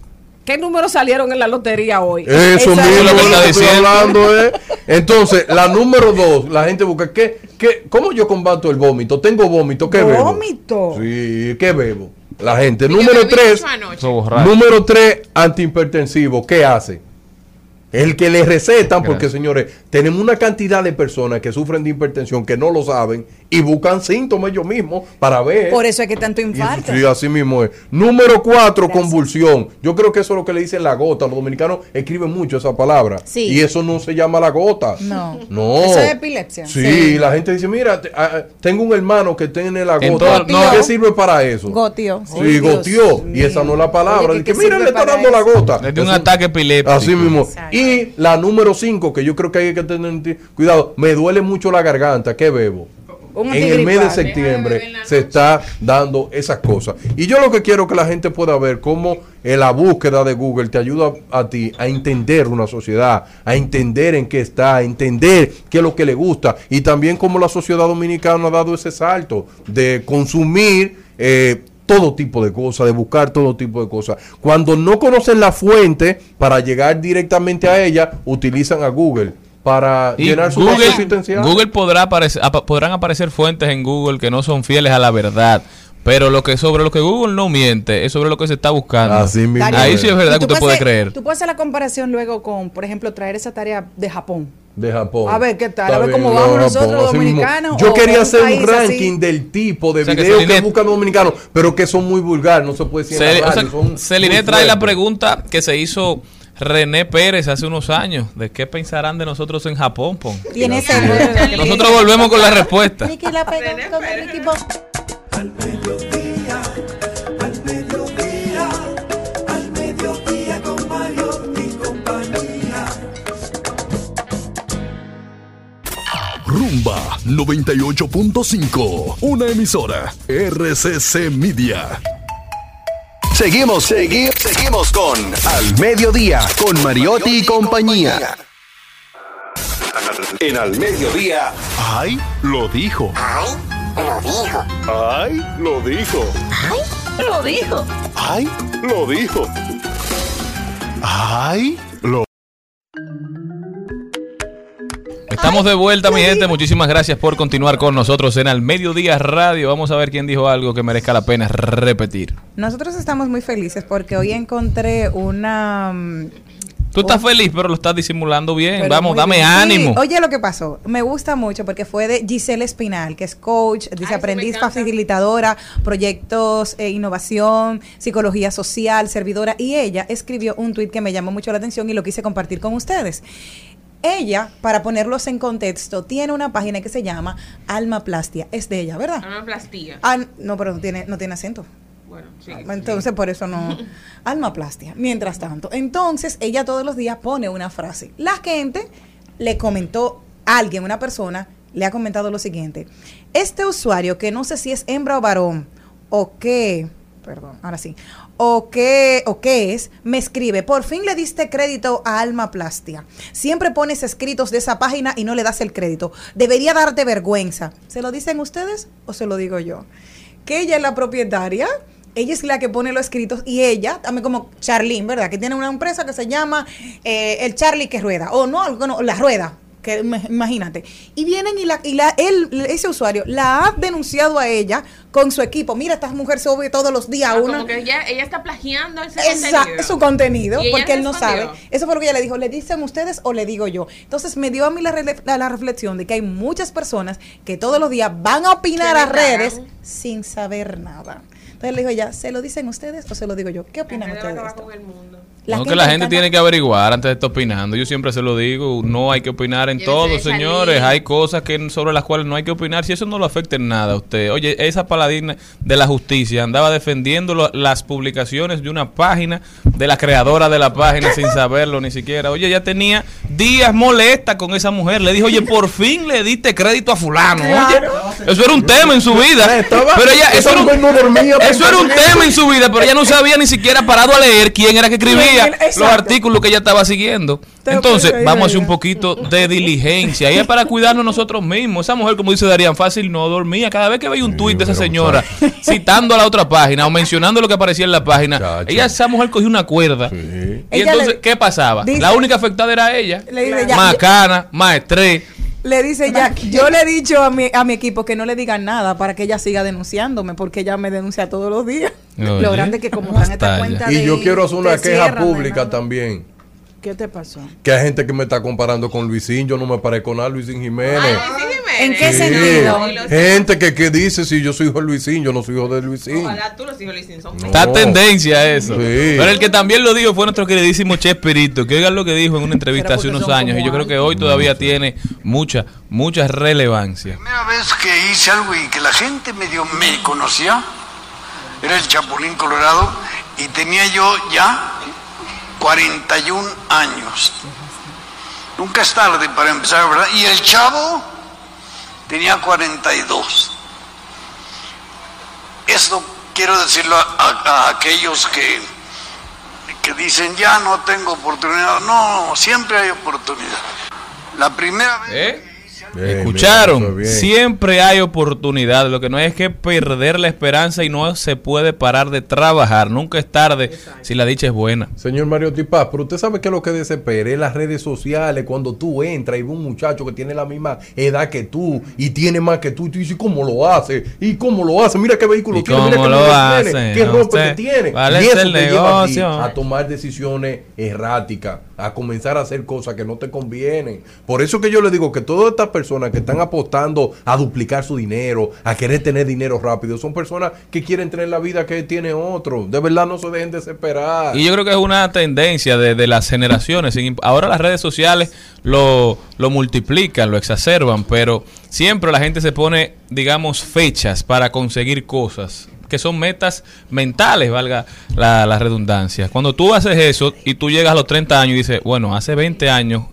¿qué números salieron en la lotería hoy? Eso Eso mismo es lo que está diciendo. hablando, ¿eh? Entonces, la número dos, la gente busca, ¿qué, qué, ¿cómo yo combato el vómito? Tengo vómito, ¿qué bebo? ¿Vómito? Sí, ¿qué bebo? La gente. Y Número tres, número tres, antihipertensivo, ¿qué hace? El que le recetan, porque señores, tenemos una cantidad de personas que sufren de hipertensión que no lo saben y buscan síntomas ellos mismos para ver. Por eso es que tanto Y- infarto. Sí, así mismo es. Número cuatro, convulsión. Yo creo que eso es lo que le dicen la gota. Los dominicanos escriben mucho esa palabra. Sí. Y eso no se llama la gota. No. No. Eso es epilepsia. Sí, Sí. la gente dice, mira, te- ah, tengo un hermano que tiene la gota. todo- no. ¿Qué sirve para eso? Gotio. Sí, goteó. Y mío. esa no es la palabra. Oye, Dice ¿qué que mira, le está dando la gota. Le dio un ataque epiléptico. Así mismo. Exacto. Y la número 5, que yo creo que hay que tener cuidado, me duele mucho la garganta. ¿Qué bebo? En el mes de septiembre se está dando esas cosas. Y yo lo que quiero que la gente pueda ver cómo eh, la búsqueda de Google te ayuda a ti a entender una sociedad, a entender en qué está, a entender qué es lo que le gusta y también cómo la sociedad dominicana ha dado ese salto de consumir eh, todo tipo de cosas, de buscar todo tipo de cosas. Cuando no conocen la fuente para llegar directamente a ella, utilizan a Google para Y llenar su Google. Google podrá aparecer, apa- podrán aparecer fuentes en Google que no son fieles a la verdad. Pero lo que sobre lo que Google no miente es sobre lo que se está buscando. Así mismo Ahí sí es verdad que tú usted puedes puede hacer- creer. Tú puedes hacer la comparación luego con, por ejemplo, traer esa tarea de Japón. de Japón. A ver, ¿qué tal? Está A ver bien, cómo vamos Japón, nosotros, dominicanos, Yo quería hacer un ranking así. del tipo de O sea, videos que, buscan los dominicanos, pero que son muy vulgares, no se puede decir. o sea, Celine trae la pregunta que se hizo René Pérez hace unos años. ¿De qué pensarán de nosotros en Japón, Pon? Tiene ese Nosotros volvemos con la respuesta. Nicky la pegó René con Pérez. Ricky Bobby. Al mediodía, al mediodía, al mediodía con Mario y compañía. Rumba 98.5, una emisora RCC Media. Seguimos, segui- seguimos con Al Mediodía, con Mariotti y compañía. En Al Mediodía, ¡Ay! Lo dijo. ¡Ay! Lo dijo. ¡Ay! Lo dijo. Lo dijo. ¡Ay! Lo dijo. ¡Ay! Estamos de vuelta, mi gente. Muchísimas gracias por continuar con nosotros en Al Mediodía Radio. Vamos a ver quién dijo algo que merezca la pena repetir. Nosotros estamos muy felices porque hoy encontré una... mm, Tú estás feliz, pero lo estás disimulando bien. Pero Vamos, dame bien. ánimo. Sí, oye, lo que pasó, me gusta mucho porque fue de Giselle Espinal, que es coach, dice Ay, aprendiz facilitadora, proyectos, eh, innovación, psicología social, servidora, y ella escribió un tweet que me llamó mucho la atención y lo quise compartir con ustedes. Ella, para ponerlos en contexto, tiene una página que se llama Alma Plastia. Es de ella, ¿verdad? Una plastilla. Ah, no, pero no tiene, no tiene acento. Bueno, sí. Entonces, por eso no. Almaplastia. Mientras tanto, entonces ella todos los días pone una frase. La gente le comentó, alguien, una persona, le ha comentado lo siguiente. Este usuario, que no sé si es hembra o varón, o qué, perdón, ahora sí, o qué, o qué es, me escribe, por fin le diste crédito a Almaplastia. Siempre pones escritos de esa página y no le das el crédito. Debería darte vergüenza. ¿Se lo dicen ustedes o se lo digo yo? que ella es la propietaria, ella es la que pone los escritos y ella, también como Charlene, ¿verdad? Que tiene una empresa que se llama eh, el Charlie que rueda, o no, no, la rueda. Que, ima- imagínate. Y vienen y, la, y la, él, ese usuario la ha denunciado a ella con su equipo. Mira, esta mujer sube todos los días Ah, una. como que ella, ella está plagiando ese Esa- contenido. su contenido, porque él no sabe. Eso fue lo que ella le dijo. ¿Le dicen ustedes o le digo yo? Entonces me dio a mí la, la- la reflexión de que hay muchas personas que todos los días van a opinar a redes sin saber nada. Entonces le dijo ella, ¿se lo dicen ustedes o se lo digo yo? ¿Qué opinan ustedes de va a esto? acabar con el mundo. No, que la gente tiene que averiguar antes de estar opinando. Yo siempre se lo digo, no hay que opinar en todo, señores. Hay cosas que sobre las cuales no hay que opinar. Si eso no lo afecta en nada a usted. Oye, esa paladina de la justicia andaba defendiendo lo- las publicaciones de una página, de la creadora de la página, sin saberlo ni siquiera. Oye, ella tenía días molesta con esa mujer. Le dijo, oye, por fin le diste crédito a fulano. Oye, eso era un tema en su vida. Estaba- Pero ella, eso era un- eso era un tema en su vida, pero ella no se había ni siquiera parado a leer quién era que escribía Los artículos que ella estaba siguiendo. Te Entonces, vamos a hacer un poquito de diligencia. Y es para cuidarnos nosotros mismos. Esa mujer, como dice Darían, fácil no dormía. Cada vez que veía un tuit de esa señora citando a la otra página o mencionando lo que aparecía en la página, Chacho. esa esa mujer cogió una cuerda. Sí. Y Ella entonces, le- ¿qué pasaba? dice- la única afectada era ella. Le dice, ya- más cana, más estrés. Le dice ya, yo le he dicho a mi, a mi equipo que no le digan nada para que ella siga denunciándome, porque ella me denuncia todos los días. Oye, Lo grande que como están estas Talla. cuentas Y de- yo quiero hacer una queja cierran, pública también. ¿Qué te pasó? Que hay gente que me está comparando con Luisín. Yo no me parezco nada a Luisín Jiménez. Ay, Luisín Jiménez. ¿En qué Sí. sentido? Gente que, que dice si yo soy hijo de Luisín, yo no soy hijo de Luisín. Ojalá tú los hijos le hicieron son No. Está tendencia eso. Sí. Pero el que también lo dijo fue nuestro queridísimo Chespirito. Que oigan lo que dijo en una entrevista hace unos años. Y yo creo que hoy todavía tiene mucha, mucha relevancia. primera vez que hice algo y que la gente medio me conocía era el Chapulín Colorado y tenía yo ya 41 años. Nunca es tarde para empezar, ¿verdad? Y el chavo tenía 42. Esto quiero decirlo a, a- a aquellos que, que dicen ya no tengo oportunidad. No, siempre hay oportunidad. La primera vez... ¿Eh? Bien, bien, eso Escucharon, es siempre hay oportunidad. Lo que no es que perder la esperanza y no se puede parar de trabajar. Nunca es tarde si la dicha es buena. Señor Mario Tipaz, pero usted sabe que lo que desespera es las redes sociales cuando tú entras y ves un muchacho que tiene la misma edad que tú y tiene más que tú y tú dices, ¿cómo lo hace? ¿Y cómo lo hace? Mira qué vehículo ¿Y tiene, mira cómo qué lo mujer hace? tiene, qué No ropa sé. que tiene. ¿Cuál y es eso el te lleva a ti negocio? a tomar decisiones erráticas, a comenzar a hacer cosas que no te convienen. Por eso que yo le digo que todas estas personas que están apostando a duplicar su dinero, a querer tener dinero rápido, son personas que quieren tener la vida que tiene otro. De verdad no se dejen desesperar. Y yo creo que es una tendencia de, las generaciones. Ahora las redes sociales lo, lo multiplican, lo exacerban, pero siempre la gente se pone, digamos, fechas para conseguir cosas que son metas mentales, valga la, la redundancia. Cuando tú haces eso y tú llegas a los 30 años y dices, bueno, hace 20 años,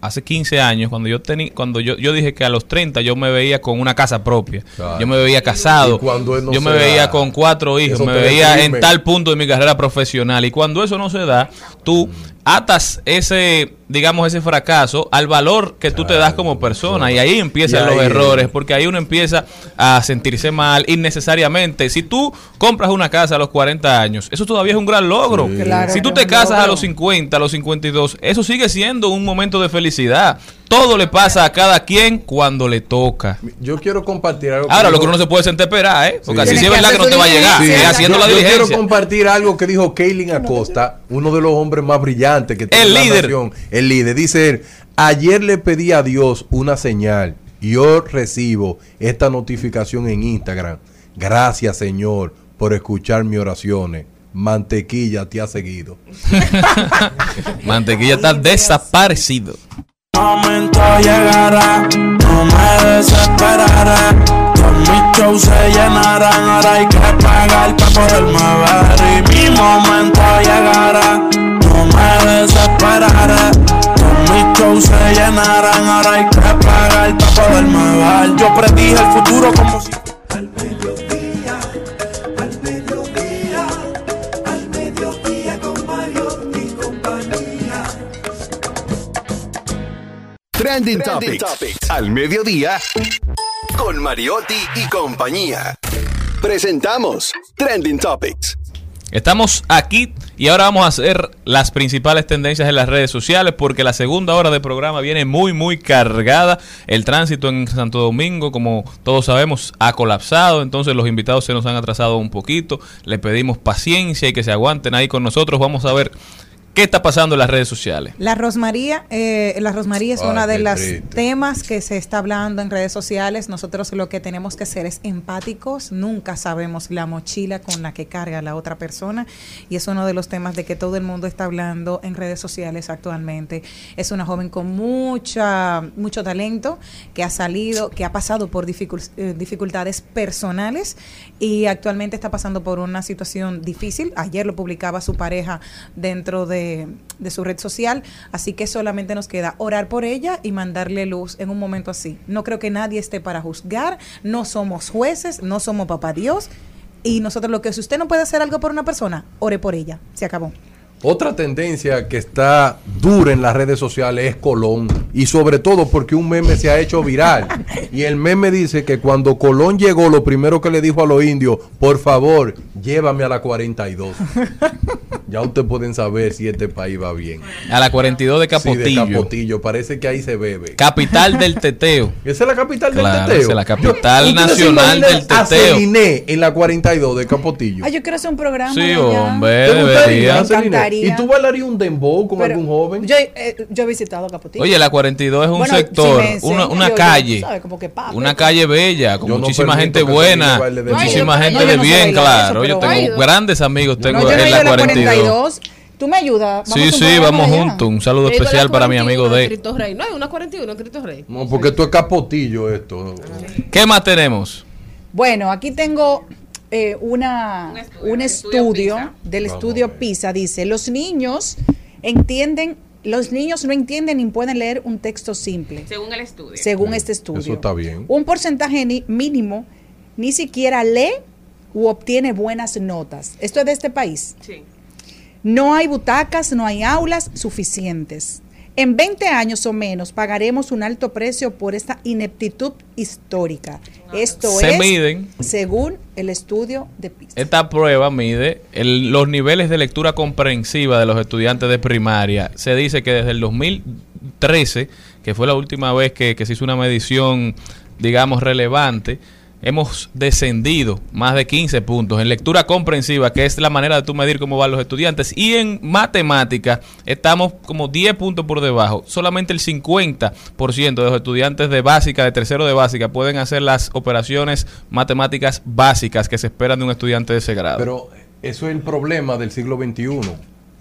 hace 15 años, cuando yo tenía, cuando yo, yo dije que a los 30 yo me veía con una casa propia, Claro. yo me veía casado, cuando no yo me veía con cuatro hijos, me veía en tal punto de mi carrera profesional. Y cuando eso no se da, tú atas ese, digamos, ese fracaso al valor que tú te das como persona. Y ahí empiezan Y los ahí- errores, porque ahí uno empieza a sentirse mal innecesariamente. Si tú compras una casa a los 40 años, eso todavía es un gran logro. Sí. Claro si tú te casas a los 50, a los 52, eso sigue siendo un momento de felicidad. Todo le pasa a cada quien cuando le toca. Yo quiero compartir algo. Ahora, lo que uno no se puede sentar a esperar, ¿eh? Porque Sí. así sí es verdad que no te va a llegar. haciendo yo, la yo diligencia. quiero compartir algo que dijo Kaylin Acosta, uno de los hombres más brillantes que tiene El la líder. nación. El líder. Dice él, ayer le pedí a Dios una señal y yo recibo esta notificación en Instagram. Gracias, Señor, por escuchar mis oraciones. Mantequilla te ha seguido. Mantequilla está desaparecido. Momento llegará, no me desesperaré. Con mis shows se llenarán, ahora hay que pagar para poderme ver. Y mi momento llegará, no me desesperaré. Con mis shows se llenarán, ahora hay que pagar para poderme ver. Yo predije el futuro como si Trending, Topics. Al mediodía. Con Mariotti y compañía. Presentamos Trending Topics. Estamos aquí y ahora vamos a hacer las principales tendencias en las redes sociales porque la segunda hora de programa viene muy muy cargada. El tránsito en Santo Domingo, como todos sabemos, ha colapsado, entonces los invitados se nos han atrasado un poquito. Le pedimos paciencia y que se aguanten ahí con nosotros. Vamos a ver qué está pasando en las redes sociales. La Rosmaría, eh, la Rosmaría es Ay, una de las triste. temas que se está hablando en redes sociales. Nosotros lo que tenemos que ser es empáticos. Nunca sabemos la mochila con la que carga la otra persona y es uno de los temas de que todo el mundo está hablando en redes sociales actualmente. Es una joven con mucha mucho talento que ha salido, que ha pasado por eh, dificultades personales y actualmente está pasando por una situación difícil. Ayer lo publicaba su pareja dentro de, de su red social, así que solamente nos queda orar por ella y mandarle luz en un momento así. No creo que nadie esté para juzgar, no somos jueces, no somos papá Dios. Y nosotros lo que si usted no puede hacer algo por una persona, ore por ella. Se acabó. Otra tendencia que está dura en las redes sociales es Colón. Y sobre todo porque un meme se ha hecho viral. Y el meme dice que cuando Colón llegó, lo primero que le dijo a los indios, por favor, llévame a la 42. ya ustedes pueden saber si este país va bien. A la 42 de Sí, de Capotillo, Capotillo. Parece que ahí se bebe. capital del teteo. Esa es la capital Claro, del teteo. esa es la capital ¿ustedes se nacional del a teteo. Celiné en la 42 de Capotillo. Ay, yo quiero hacer un programa. Sí, hombre, ¿Te gustaría, debería. ¿Y tú bailarías un dembow con Pero algún joven? Yo, eh, yo he visitado Capotillo. Oye, la 42 es un Bueno, sector, si una, una yo- yo, calle, ¿sabe? Como que pa, una calle bella, con no muchísima gente buena, muchísima No, gente no, de no bien, claro. eso, yo tengo Ay, grandes amigos, tengo No, yo no en la ido a 42. ¿Tú me ayudas? Sí, sí, vamos juntos. Un saludo especial para mi 41 amigo de. Cristo Rey. No, hay una 41 en Cristo Rey. No, porque esto es Capotillo esto. ¿Qué más tenemos? Bueno, aquí tengo eh, una, un estudio, del Vamos estudio. PISA. Dice, los niños entienden los niños no entienden ni pueden leer un texto simple, Según el estudio. según este estudio. Eso está bien. Un porcentaje ni- mínimo ni siquiera lee u obtiene buenas notas. Esto es de este país. Sí. No hay butacas, no hay aulas suficientes. En 20 años o menos pagaremos un alto precio por esta ineptitud histórica. Esto Se es miden. según el estudio de PISA. Esta prueba mide el- los niveles de lectura comprensiva de los estudiantes de primaria. Se dice que desde el 2013, que fue la última vez que, que se hizo una medición, digamos, relevante, hemos descendido más de 15 puntos en lectura comprensiva, que es la manera de tú medir cómo van los estudiantes. Y en matemática estamos como 10 puntos por debajo. Solamente el 50% de los estudiantes de básica, de tercero de básica, pueden hacer las operaciones matemáticas básicas que se esperan de un estudiante de ese grado. Pero eso es el problema del siglo XXI.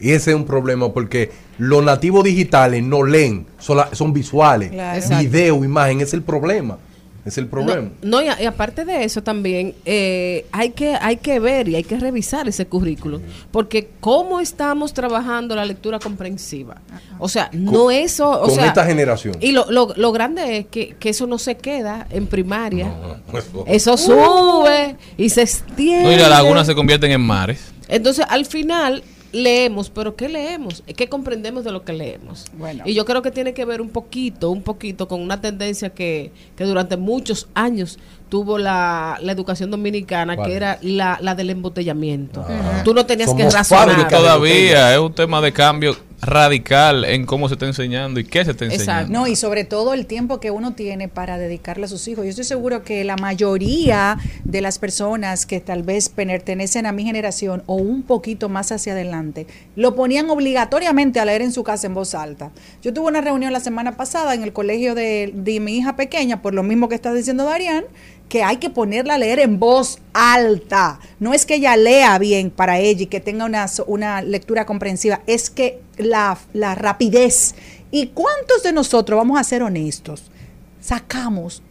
Y ese es un problema porque los nativos digitales no leen, son visuales. Claro. Video, imagen, es el problema. Es el problema. No, y, a- y aparte de eso también eh, hay que hay que ver y hay que revisar ese currículo porque cómo estamos trabajando la lectura comprensiva. O sea, no eso, o con sea, esta generación. Y lo, lo, lo grande es que, que eso no se queda en primaria. Eso- Eso sube y se extiende. No, y las lagunas se convierten en mares. Entonces, al final leemos, pero ¿qué leemos? ¿Qué comprendemos de lo que leemos? Bueno. Y yo creo que tiene que ver un poquito, un poquito con una tendencia que, que durante muchos años tuvo la, la educación dominicana, ¿Cuál? que era la, la del embotellamiento. Ah. Tú no tenías que razonar. Todavía es un tema de cambio radical en cómo se está enseñando y qué se está enseñando. No, y sobre todo el tiempo que uno tiene para dedicarle a sus hijos. Yo estoy seguro que la mayoría de las personas que tal vez pertenecen a mi generación o un poquito más hacia adelante, lo ponían obligatoriamente a leer en su casa en voz alta. Yo tuve una reunión la semana pasada en el colegio de, de mi hija pequeña, por lo mismo que está diciendo Darian, que hay que ponerla a leer en voz alta. No es que ella lea bien para ella y que tenga una, una lectura comprensiva, es que la, la rapidez. ¿Y cuántos de nosotros, vamos a ser honestos, sacamos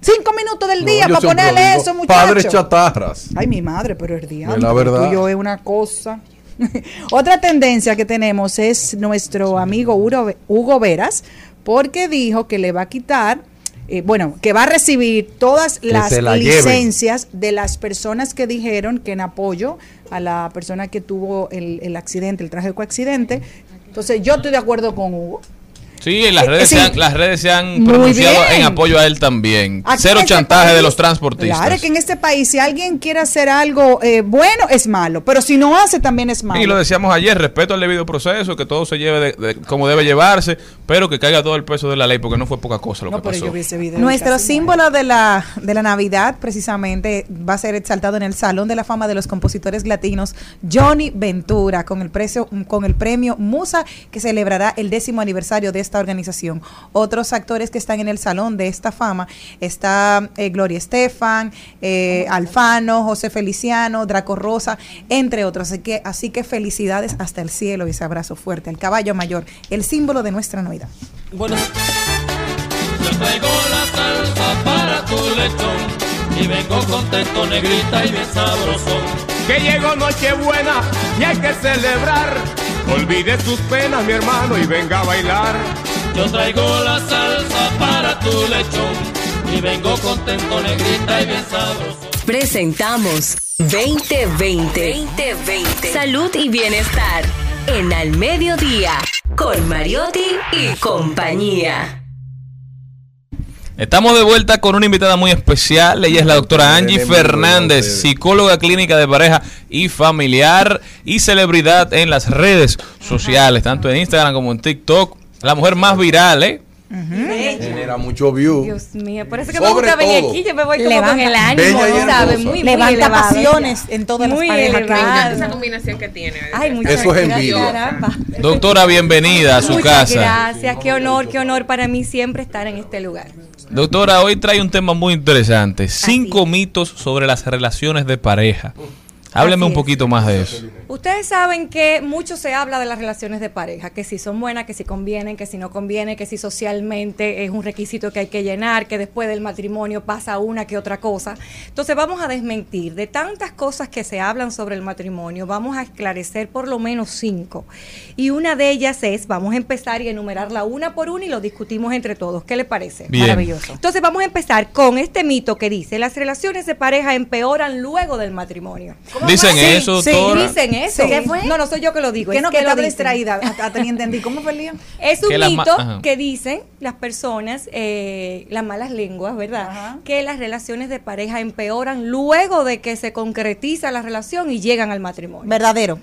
cinco minutos del día yo para ponerle digo, eso, muchachos? Padres chatarras. Ay, mi madre, pero el día. La verdad. Tuyo es una cosa. Otra tendencia que tenemos es nuestro amigo Hugo Veras, porque dijo que le va a quitar, eh, bueno, que va a recibir todas Que las lleven. licencias de las personas que dijeron que en apoyo a la persona que tuvo el, el accidente, el trágico accidente. Entonces, yo estoy de acuerdo con Hugo. Sí, en las Eh, redes, sí. se han, las redes se han Muy pronunciado bien. en apoyo a él también. Aquí Cero este chantaje de los transportistas. Claro, que en este país, si alguien quiere hacer algo eh, bueno, es malo. Pero si no hace, también es malo. Y lo decíamos ayer, respeto al debido proceso, que todo se lleve de- de- como debe llevarse, pero que caiga todo el peso de la ley, porque no fue poca cosa lo No, que pero pasó. yo vi ese video. Nuestro símbolo de la, de la Navidad precisamente va a ser exaltado en el Salón de la Fama de los Compositores Latinos Johnny Ventura con el, precio, con el premio Musa que celebrará el décimo aniversario de esta organización. Otros actores que están en el Salón de esta fama está eh, Gloria Estefan, eh, Alfano, José Feliciano, Draco Rosa, entre otros. Así que, así que felicidades hasta el cielo y ese abrazo fuerte al caballo mayor, el símbolo de nuestra Navidad. Bueno, Yo traigo la salsa para tu lechón y vengo contento, negrita y bien sabrosón. Que llegó Nochebuena y hay que celebrar. Olvide sus penas, mi hermano, y venga a bailar. Yo traigo la salsa para tu lechón y vengo contento, negrita y bien sabroso. Presentamos 2020. 2020. Salud y bienestar. En Al Mediodía. Con Mariotti y compañía. Estamos de vuelta con una invitada muy especial. Ella es la doctora Angie Fernández, psicóloga clínica de pareja y familiar y celebridad en las redes sociales, tanto en Instagram como en TikTok. La mujer más viral, ¿eh? Genera mucho view. Dios mío, por eso que me Sobre gusta venir aquí, yo me voy como Levanta- con el ánimo, ¿sabes? Muy, muy Levanta elevado. pasiones en todas las Muy parejas. Me encanta elevado. esa combinación que tiene. Ay, muchas Eso es envidia. Doctora, bienvenida a su Muchas casa. gracias, qué honor, qué honor para mí siempre estar en este lugar. Doctora, hoy trae un tema muy interesante. Cinco mitos sobre las relaciones de pareja. Hábleme un poquito más de eso. Ustedes saben que mucho se habla de las relaciones de pareja, que si son buenas, que si convienen, que si no convienen, que si socialmente es un requisito que hay que llenar, que después del matrimonio pasa una que otra cosa. Entonces vamos a desmentir de tantas cosas que se hablan sobre el matrimonio, vamos a esclarecer por lo menos cinco. Y una de ellas es, vamos a empezar y enumerarla una por una y lo discutimos entre todos. ¿Qué le parece? Bien. Maravilloso. Entonces vamos a empezar con este mito que dice, las relaciones de pareja empeoran luego del matrimonio. Dicen eso, sí, doctora. dicen eso. ¿Qué fue? No, no soy yo que lo digo. Que es no, que que lo estaba distraída. Hasta ni entendí. ¿Cómo fue el lío? Es un mito que dicen las personas, eh, las malas lenguas, ¿verdad? Que las relaciones de pareja empeoran luego de que se concretiza la relación y llegan al matrimonio. Verdadero.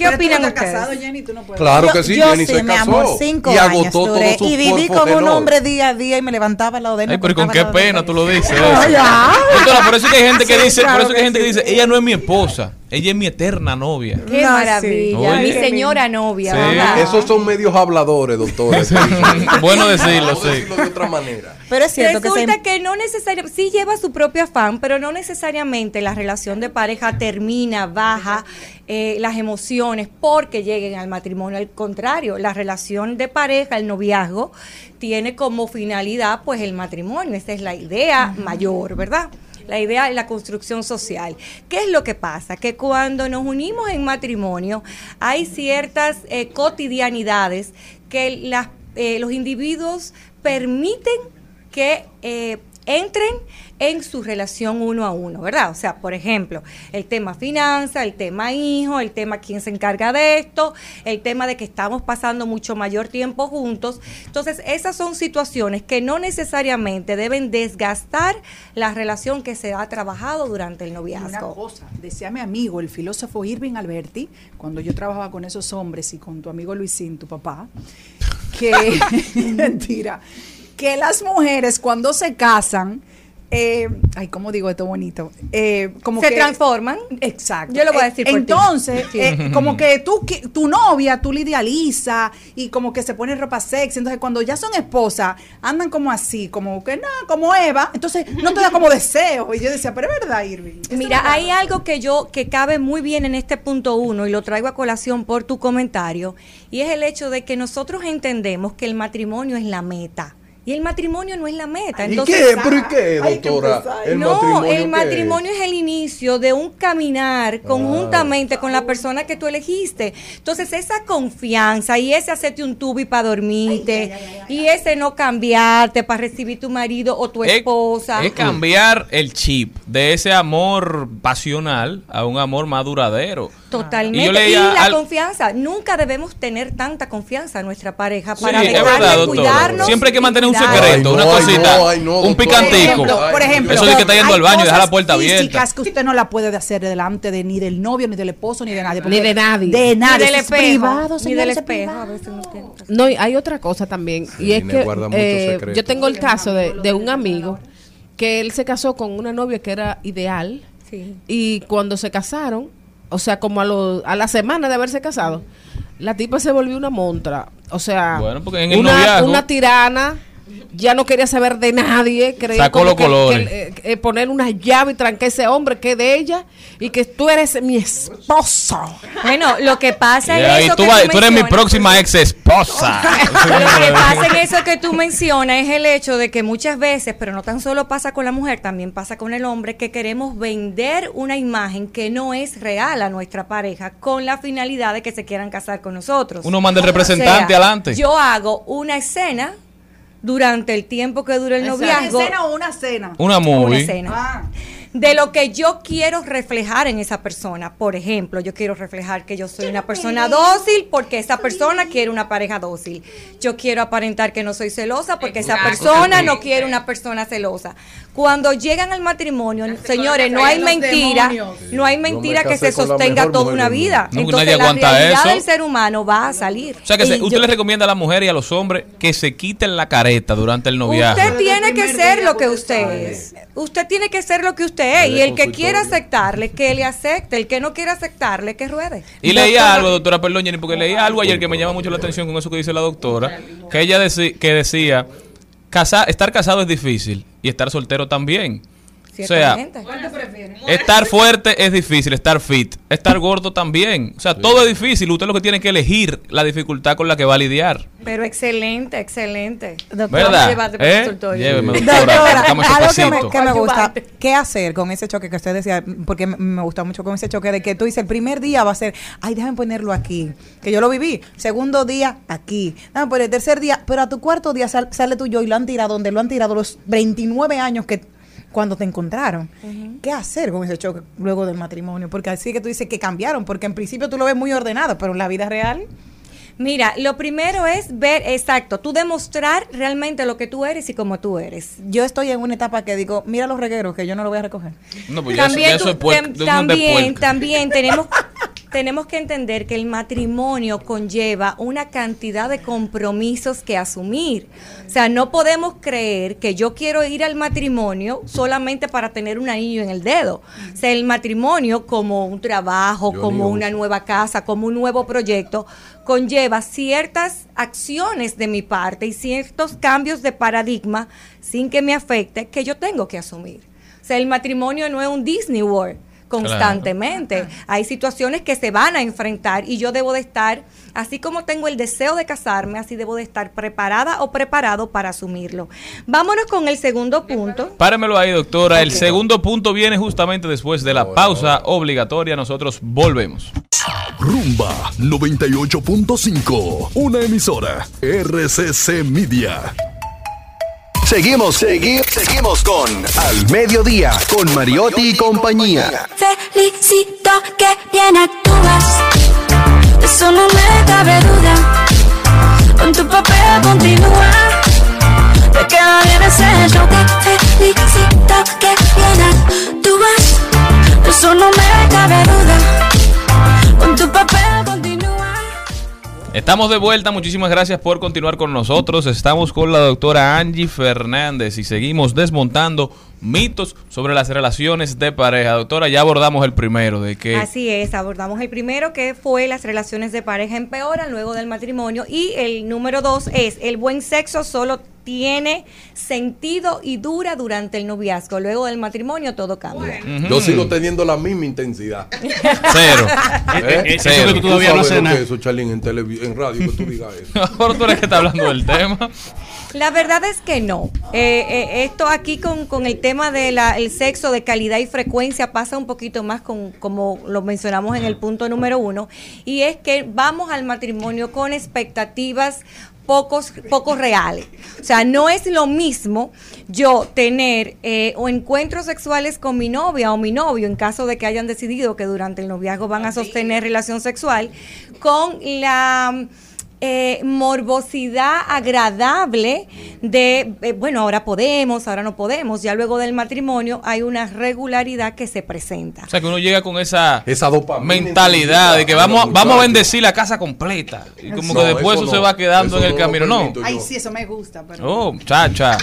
¿Qué Pero tú opinan no estás ustedes? casado, Jenny, tú no puedes. Claro Yo- que sí, yo Jenny sí, se mi casó amor, cinco y años agotó duré. todo su Y viví con un hombre día a día y me levantaba al lado de él. Ay, pero con qué pena tú lo dices. No, por eso que hay gente que dice, por eso es que hay gente que dice, ella no es mi esposa, ella es mi eterna novia. Qué maravilla. Oye. Mi señora novia. Sí. ¿verdad? Esos son medios habladores, doctora. Bueno decirlo, sí. decirlo de otra manera. Pero es cierto que Resulta se... que, no necesariamente, sí lleva su propio afán, pero no necesariamente la relación de pareja termina, baja eh, las emociones porque lleguen al matrimonio. Al contrario, la relación de pareja, el noviazgo, tiene como finalidad pues el matrimonio. Esa es la idea mayor, ¿verdad? La idea de la construcción social. ¿Qué es lo que pasa? Que cuando nos unimos en matrimonio hay ciertas eh, cotidianidades que las, eh, los individuos permiten que eh, entren en su relación uno a uno, ¿verdad? O sea, por ejemplo, el tema finanza, el tema hijo, el tema quién se encarga de esto, el tema de que estamos pasando mucho mayor tiempo juntos. Entonces, esas son situaciones que no necesariamente deben desgastar la relación que se ha trabajado durante el Una noviazgo. cosa, decía mi amigo, el filósofo Irving Alberti, cuando yo trabajaba con esos hombres y con tu amigo Luisín, tu papá, que, mentira, que las mujeres cuando se casan, eh, ay, ¿cómo digo esto bonito? Eh, como Se que- transforman. Exacto. Yo lo voy a Eh, decir por ti. Entonces, Sí. eh, como que tú, que- tu novia, tú la idealiza y como que se pone ropa sexy. Entonces, cuando ya son esposas, andan como así, como que no, como Eva. Entonces, no te da como deseo. Y yo decía, pero es verdad, Irving. Mira, verdad. hay algo que yo que cabe muy bien en este punto uno y lo traigo a colación por tu comentario y es el hecho de que nosotros entendemos que el matrimonio es la meta. Y el matrimonio no es la meta. ¿Y qué? ¿Pero y qué, doctora? empezar. ¿El no, matrimonio el es? matrimonio es? el inicio de un caminar conjuntamente con la persona que tú elegiste. Entonces, esa confianza y ese hacerte un tubi para dormirte y ese no cambiarte para recibir tu marido o tu Es- esposa. Es cambiar el chip de ese amor pasional a un amor más duradero. Totalmente. Y Y, yo leía la al- confianza. Nunca debemos tener tanta confianza en nuestra pareja Sí, para es dejar verdad, de doctora. cuidarnos. Siempre hay que mantener un secreto, Ay, una no, ay, cosita, no, ay, no, un picantico. Por ejemplo, por ejemplo, Eso de que está yendo hay al baño y deja la puerta abierta. que usted no la puede hacer delante de ni del novio, ni del esposo, ni de nadie. Ni de nadie. De Ni nadie. del Eso es espejo. privado, ni del es espejo. A veces no hay otra cosa también. y es que eh, yo tengo el caso de, de un amigo que él se casó con una novia que era ideal Sí. y cuando se casaron, o sea, como a, lo- a la semana de haberse casado, la tipa se volvió una montra. O sea, Bueno, porque en el una, noviazgo- una tirana. Ya no quería saber de nadie. Creía Sacó como los que- colores. que, eh, eh, poner una llave y tranque ese hombre que es de ella y que tú eres mi esposo. Bueno, lo que pasa Y es eso tú, que vas- tú tú eres mi próxima ex esposa. Lo que pasa en eso que tú mencionas es el hecho de que muchas veces, pero no tan solo pasa con la mujer, también pasa con el hombre, que queremos vender una imagen que no es real a nuestra pareja con la finalidad de que se quieran casar con nosotros. Uno manda el O sea, representante adelante. Yo hago una escena durante el tiempo que dura el ¿Una noviazgo. escena o una cena? Una Una movie. escena. Ah. De lo que yo quiero reflejar en esa persona. Por ejemplo, yo quiero reflejar que yo soy una persona dócil porque esa persona quiere una pareja dócil. Yo quiero aparentar que no soy celosa porque esa persona no quiere una persona celosa. Cuando llegan al matrimonio, señores, no hay mentira, demonios. no hay mentira que se sostenga toda una vida. No, Entonces nadie la realidad eso. del ser humano va a salir. O sea que se- usted yo- le recomienda a la mujer y a los hombres que se quiten la careta durante el noviazgo. Usted tiene que ser lo que usted es. Usted tiene que ser lo que usted Y el que quiera aceptarle, que le acepte. El que no quiera aceptarle, que ruede. Y leía algo, doctora, Jenny, porque leía algo ayer que me llama mucho la atención con eso que dice la doctora, que ella deci- que decía, estar casado es difícil y estar soltero también. O sea, estar fuerte es difícil, estar fit. Estar gordo también. O sea, todo es difícil. Usted lo que tiene que elegir la dificultad con la que va a lidiar. Pero excelente, excelente. ¿Verdad? ¿Eh? Lléveme, doctora. Doctora, Buscamos ese algo que me, pasito. que me gusta. ¿qué hacer con ese choque que usted decía? Porque me- me gusta mucho con ese choque de que tú dices, el primer día va a ser, ay, déjame ponerlo aquí, que yo lo viví. Segundo día, aquí. Déjame poner el tercer día, pero a tu cuarto día sal- sale tú y yo y lo han tirado donde lo han tirado los 29 años que cuando te encontraron. ¿Qué hacer con ese choque luego del matrimonio? Porque así que tú dices que cambiaron, porque en principio tú lo ves muy ordenado, pero en la vida real... Mira, lo primero es ver, exacto, tú demostrar realmente lo que tú eres y cómo tú eres. Yo estoy en una etapa que digo, mira los regueros, que yo no lo voy a recoger. No, pues ya eso, ya eso es tam- también, también tenemos, tenemos que entender que el matrimonio conlleva una cantidad de compromisos que asumir. O sea, no podemos creer que yo quiero ir al matrimonio solamente para tener un anillo en el dedo. O sea, el matrimonio como un trabajo, Yo como una nueva casa, como un nuevo proyecto, conlleva ciertas acciones de mi parte y ciertos cambios de paradigma sin que me afecte que yo tengo que asumir. O sea, el matrimonio no es un Disney World constantemente. Hay situaciones que se van a enfrentar y yo debo de estar, así como tengo el deseo de casarme, así debo de estar preparada o preparado para asumirlo. Vámonos con el segundo punto. Párenmelo ahí, doctora. El segundo punto viene justamente después de la pausa obligatoria. Nosotros volvemos. Rumba 98.5, una emisora RCC Media. Seguimos, seguimos, seguimos con Al Mediodía, con Mariotti y compañía. Felicito que bien actúas. Eso no me cabe duda. Con tu papel continúa. Te queda bien ese show. Te felicito que bien actúas. Eso no me cabe duda. Con tu papel. Estamos de vuelta, muchísimas gracias por continuar con nosotros. Estamos con la doctora Angie Fernández y seguimos desmontando mitos sobre las relaciones de pareja. Doctora, ya abordamos el primero, de que Así es, abordamos el primero que fue las relaciones de pareja empeoran luego del matrimonio y el número dos es el buen sexo solo tiene sentido y dura durante el noviazgo. Luego del matrimonio todo cambia. Yo sigo teniendo la misma intensidad. Cero. ¿Eh? Eh, eso que tú todavía no haces nada. eso, Charlene, en, en radio, que tú digas eso. ahora tú eres que está hablando del tema. La verdad es que no. Eh, eh, esto aquí con, con el tema del sexo de calidad y frecuencia pasa un poquito más con, como lo mencionamos en el punto número uno, y es que vamos al matrimonio con expectativas pocos, pocos reales. O sea, no es lo mismo yo tener eh, o encuentros sexuales con mi novia o mi novio, en caso de que hayan decidido que durante el noviazgo van a sostener relación sexual, con la eh, morbosidad agradable de, eh, bueno, ahora podemos, ahora no podemos. Ya luego del matrimonio hay una regularidad que se presenta. O sea, que uno llega con esa, esa mentalidad de que vamos, vamos a bendecir la casa completa. Y como No, que después eso eso, se va quedando en el camino. No. Ay, sí, eso me gusta. Pero... Oh, chacha.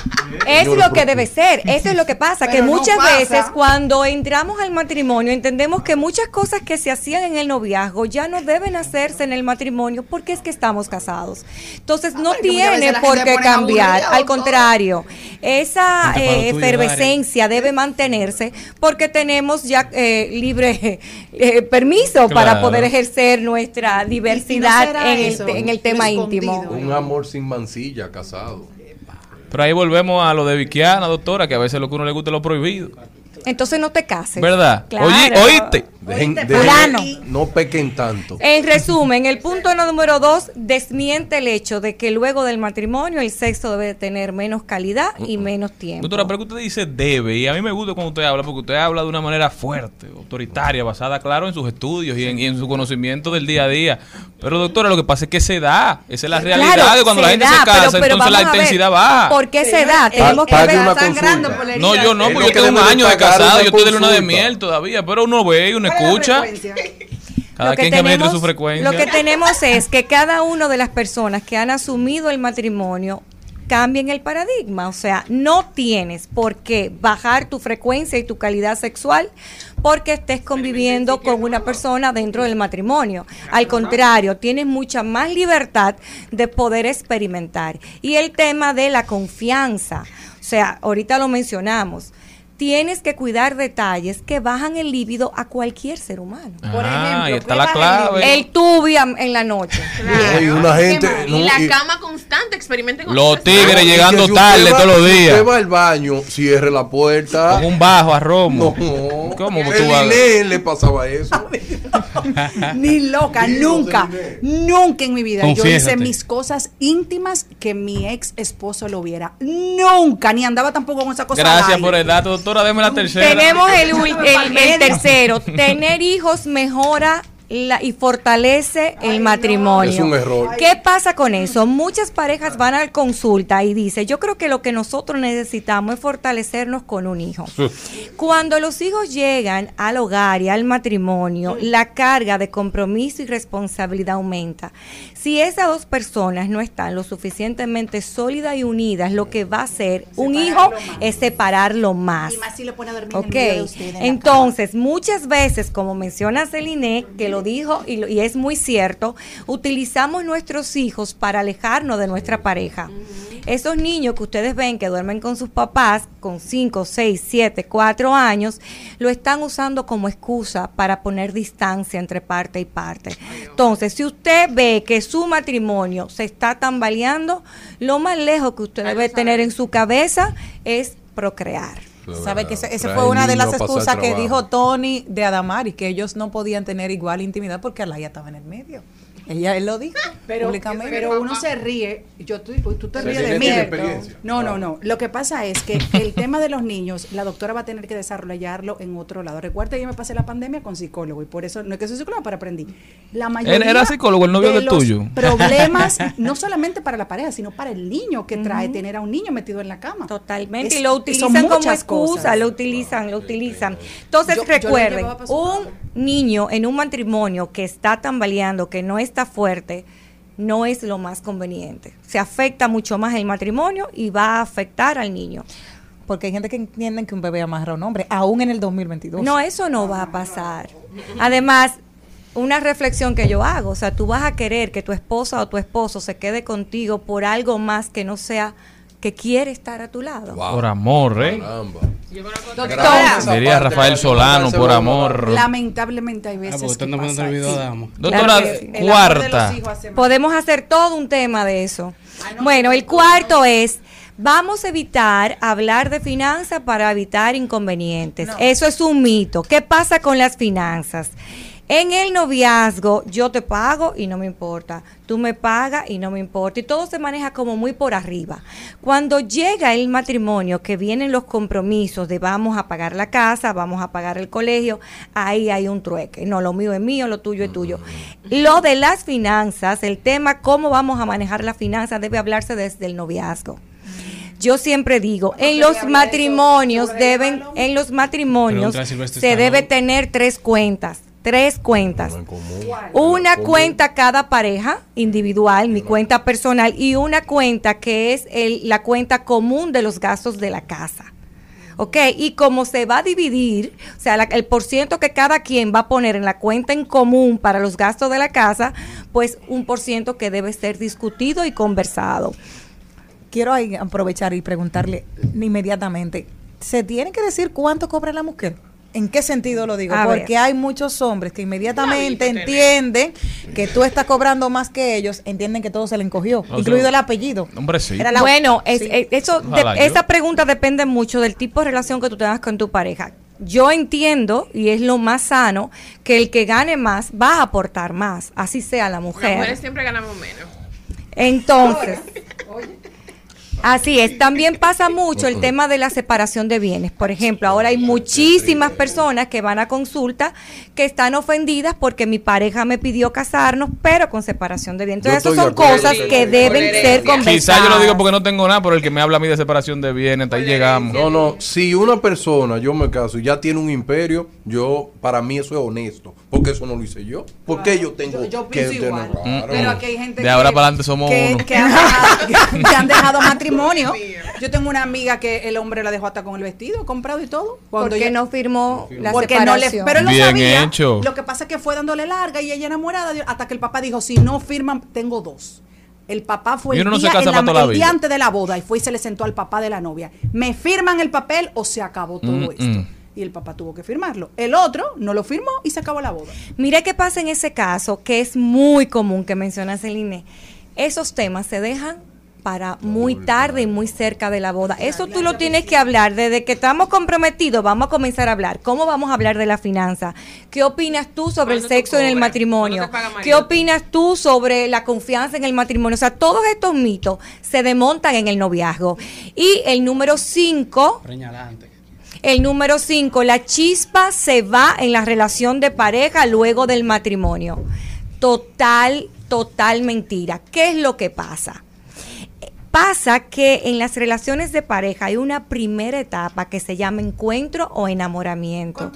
Es lo que debe ser, eso es lo que pasa, que muchas pasa. veces cuando entramos al matrimonio entendemos que muchas cosas que se hacían en el noviazgo ya no deben hacerse en el matrimonio porque es que estamos casados. Entonces no tiene por qué cambiar, al contrario, esa eh, efervescencia debe mantenerse porque tenemos ya eh, libre eh, permiso para poder ejercer nuestra diversidad será en, el, en el tema íntimo. Un amor sin mancilla, casado. Pero ahí volvemos a lo de Viquiana, doctora, que a veces lo que a uno le gusta es lo prohibido. Entonces no te cases. ¿Verdad? Claro. Oye, ¿oíste? Dejen- dejen- no pequen tanto. En resumen, el punto número dos desmiente el hecho de que luego del matrimonio el sexo debe tener menos calidad y menos tiempo. Doctora, pero que usted dice debe, y a mí me gusta cuando usted habla, porque usted habla de una manera fuerte, autoritaria, basada, claro, en sus estudios y en, y en su conocimiento del día a día. Pero, doctora, lo que pasa es que se da, esa es la realidad Claro, de cuando la gente da, se casa, pero- pero entonces la intensidad baja. ¿Por qué se da? Tenemos que Pague ver. una consulta. No, yo no, porque yo tengo un año de pagar casado, yo estoy de luna de miel todavía, pero uno ve y uno escucha. Cada Lo que quien tenemos- su frecuencia. Lo que tenemos es que cada una de las personas que han asumido el matrimonio cambien el paradigma, o sea, no tienes por qué bajar tu frecuencia y tu calidad sexual porque estés conviviendo con una persona dentro del matrimonio. Al contrario, tienes mucha más libertad de poder experimentar. Y el tema de la confianza, o sea, ahorita lo mencionamos. Tienes que cuidar detalles que bajan el líbido a cualquier ser humano. Por Ah, ahí está la clave. El tubia en la noche. Y una gente. Y no, la y- cama constante, experimenten con Los tigres llegando si tarde va- todos los si días. usted va al baño, cierre la puerta. Con un bajo a Romo. No. ¿Cómo El tú vas? Le pasaba eso. Ni loca, nunca, nunca en mi vida. Yo hice mis cosas íntimas que mi ex esposo lo viera. Nunca, ni andaba tampoco con esa cosa. Gracias por el dato, doctora. Deme la tercera. Tenemos el, el- el medio. tercero. Tener hijos mejora la- y fortalece el matrimonio. Es un error. ¿Qué pasa con eso? Muchas parejas van a consulta y dicen, yo creo que lo que nosotros necesitamos es fortalecernos con un hijo. Cuando los hijos llegan al hogar y al matrimonio, la carga de compromiso y responsabilidad aumenta. Si esas dos personas no están lo suficientemente sólidas y unidas, lo que va a hacer un hijo es separarlo más. Y más si le pone a dormir en Ok, medio de en la entonces muchas veces, como menciona Celine, que lo dijo y, lo- y es muy cierto, utilizamos nuestros hijos para alejarnos de nuestra pareja. Esos niños que ustedes ven que duermen con sus papás con 5, 6, 7, 4 años, lo están usando como excusa para poner distancia entre parte y parte. Entonces, si usted ve que su matrimonio se está tambaleando, lo más lejos que usted debe tener en su cabeza es procrear. ¿Sabe que Trae fue una de las excusas que dijo Tony de Adamari, que ellos no podían tener igual intimidad porque Alaya estaba en el medio. Ella él lo dijo Pero, públicamente. pero uno se ríe, yo tú, tú te ríes de mí. No, no, no. Lo que pasa es que el tema de los niños, la doctora va a tener que desarrollarlo en otro lado. Recuerda, yo me pasé la pandemia con psicólogo y por eso no es que soy psicóloga, pero aprendí. La mayoría ¿Era psicólogo el novio de del los tuyo? Problemas, no solamente para la pareja, sino para el niño que trae tener a un niño metido en la cama. Totalmente. Es- y lo utilizan como excusa, cosas. lo utilizan, lo utilizan. Entonces Yo- recuerden, un niño en un matrimonio que está tambaleando, que no está fuerte, no es lo más conveniente. Se afecta mucho más el matrimonio y va a afectar al niño. Porque hay gente que entiende que un bebé amarra a un hombre, aún en el 2022. No, eso no va a pasar. Además, una reflexión que yo hago, o sea, tú vas a querer que tu esposa o tu esposo se quede contigo por algo más que no sea que quiere estar a tu lado. Por amor, ¿eh? Caramba. Doctora, Diría Rafael Solano, por amor. lamentablemente hay veces que no pasa, sí. dama. Doctora, Claro cuarta. Podemos hacer todo un tema de eso. Bueno, el cuarto es, vamos a evitar hablar de finanzas para evitar inconvenientes. Eso es un mito. ¿Qué pasa con las finanzas? En el noviazgo yo te pago y no me importa, tú me pagas y no me importa, y todo se maneja como muy por arriba. Cuando llega el matrimonio, que vienen los compromisos de vamos a pagar la casa, vamos a pagar el colegio, ahí hay un trueque. No, lo mío es mío, lo tuyo es tuyo. Lo de las finanzas, el tema cómo vamos a manejar las finanzas debe hablarse desde el noviazgo. Yo siempre digo, en los matrimonios deben, en los matrimonios se debe tener tres cuentas, tres cuentas. Una cuenta cada pareja individual, mi cuenta personal, y una cuenta que es el- la cuenta común de los gastos de la casa. ¿Ok? Y como se va a dividir, o sea, la- el porciento que cada quien va a poner en la cuenta en común para los gastos de la casa, pues un porciento que debe ser discutido y conversado. Quiero ahí aprovechar y preguntarle inmediatamente, ¿se tiene que decir cuánto cobra la mujer? ¿En qué sentido lo digo? A Porque ver. hay muchos hombres que inmediatamente entienden que tú estás cobrando más que ellos, entienden que todo se le encogió, No, incluido yo- el apellido. Hombre, sí. Era la- bueno, es, Sí. es- eso Ojalá de- yo. esa pregunta depende mucho del tipo de relación que tú tengas con tu pareja. Yo entiendo, y es lo más sano, que el que gane más va a aportar más, así sea la Las mujer. mujeres siempre ganamos menos. Entonces, así es. También pasa mucho el tema de la separación de bienes. Por ejemplo, ahora hay muchísimas personas que van a consulta que están ofendidas porque mi pareja me pidió casarnos, pero con separación de bienes. Entonces, esas son cosas que deben ser conversadas. Quizá yo lo digo porque no tengo nada, pero el que me habla a mí de separación de bienes, hasta ahí llegamos. No, no, si una persona, yo me caso y ya tiene un imperio, yo, para mí eso es honesto, porque eso no lo hice yo. Porque yo tengo Yo- yo que pienso tener igual. claro. Pero aquí hay gente De ahora que- para adelante somos que, uno. que han, dejado- que han dejado matrimonio. Yo tengo una amiga que el hombre la dejó hasta con el vestido comprado y todo. Cuando porque ella- no firmó la porque no le, separación. pero él lo sabía. hecho. Lo que pasa es que fue dándole larga y ella enamorada hasta que el papá dijo, si no firman, tengo dos. El papá fue Y el, no día, en la- el día antes de la boda y fue y se le sentó al papá de la novia. ¿Me firman el papel o se acabó todo Mm, esto? mm. Y el papá tuvo que firmarlo. El otro no lo firmó y se acabó la boda. Mire qué pasa en ese caso, que es muy común que mencionas Celine. Esos temas se dejan para muy tarde y muy cerca de la boda. Eso tú lo tienes que hablar. Desde que estamos comprometidos, vamos a comenzar a hablar. ¿Cómo vamos a hablar de la finanza? ¿Qué opinas tú sobre el sexo en el matrimonio? ¿Qué opinas tú sobre la confianza en el matrimonio? O sea, todos estos mitos se desmontan en el noviazgo. Y el número cinco, el número 5, la chispa se va en la relación de pareja luego del matrimonio. Total, total mentira. ¿Qué es lo que pasa? Pasa que en las relaciones de pareja hay una primera etapa que se llama encuentro o enamoramiento.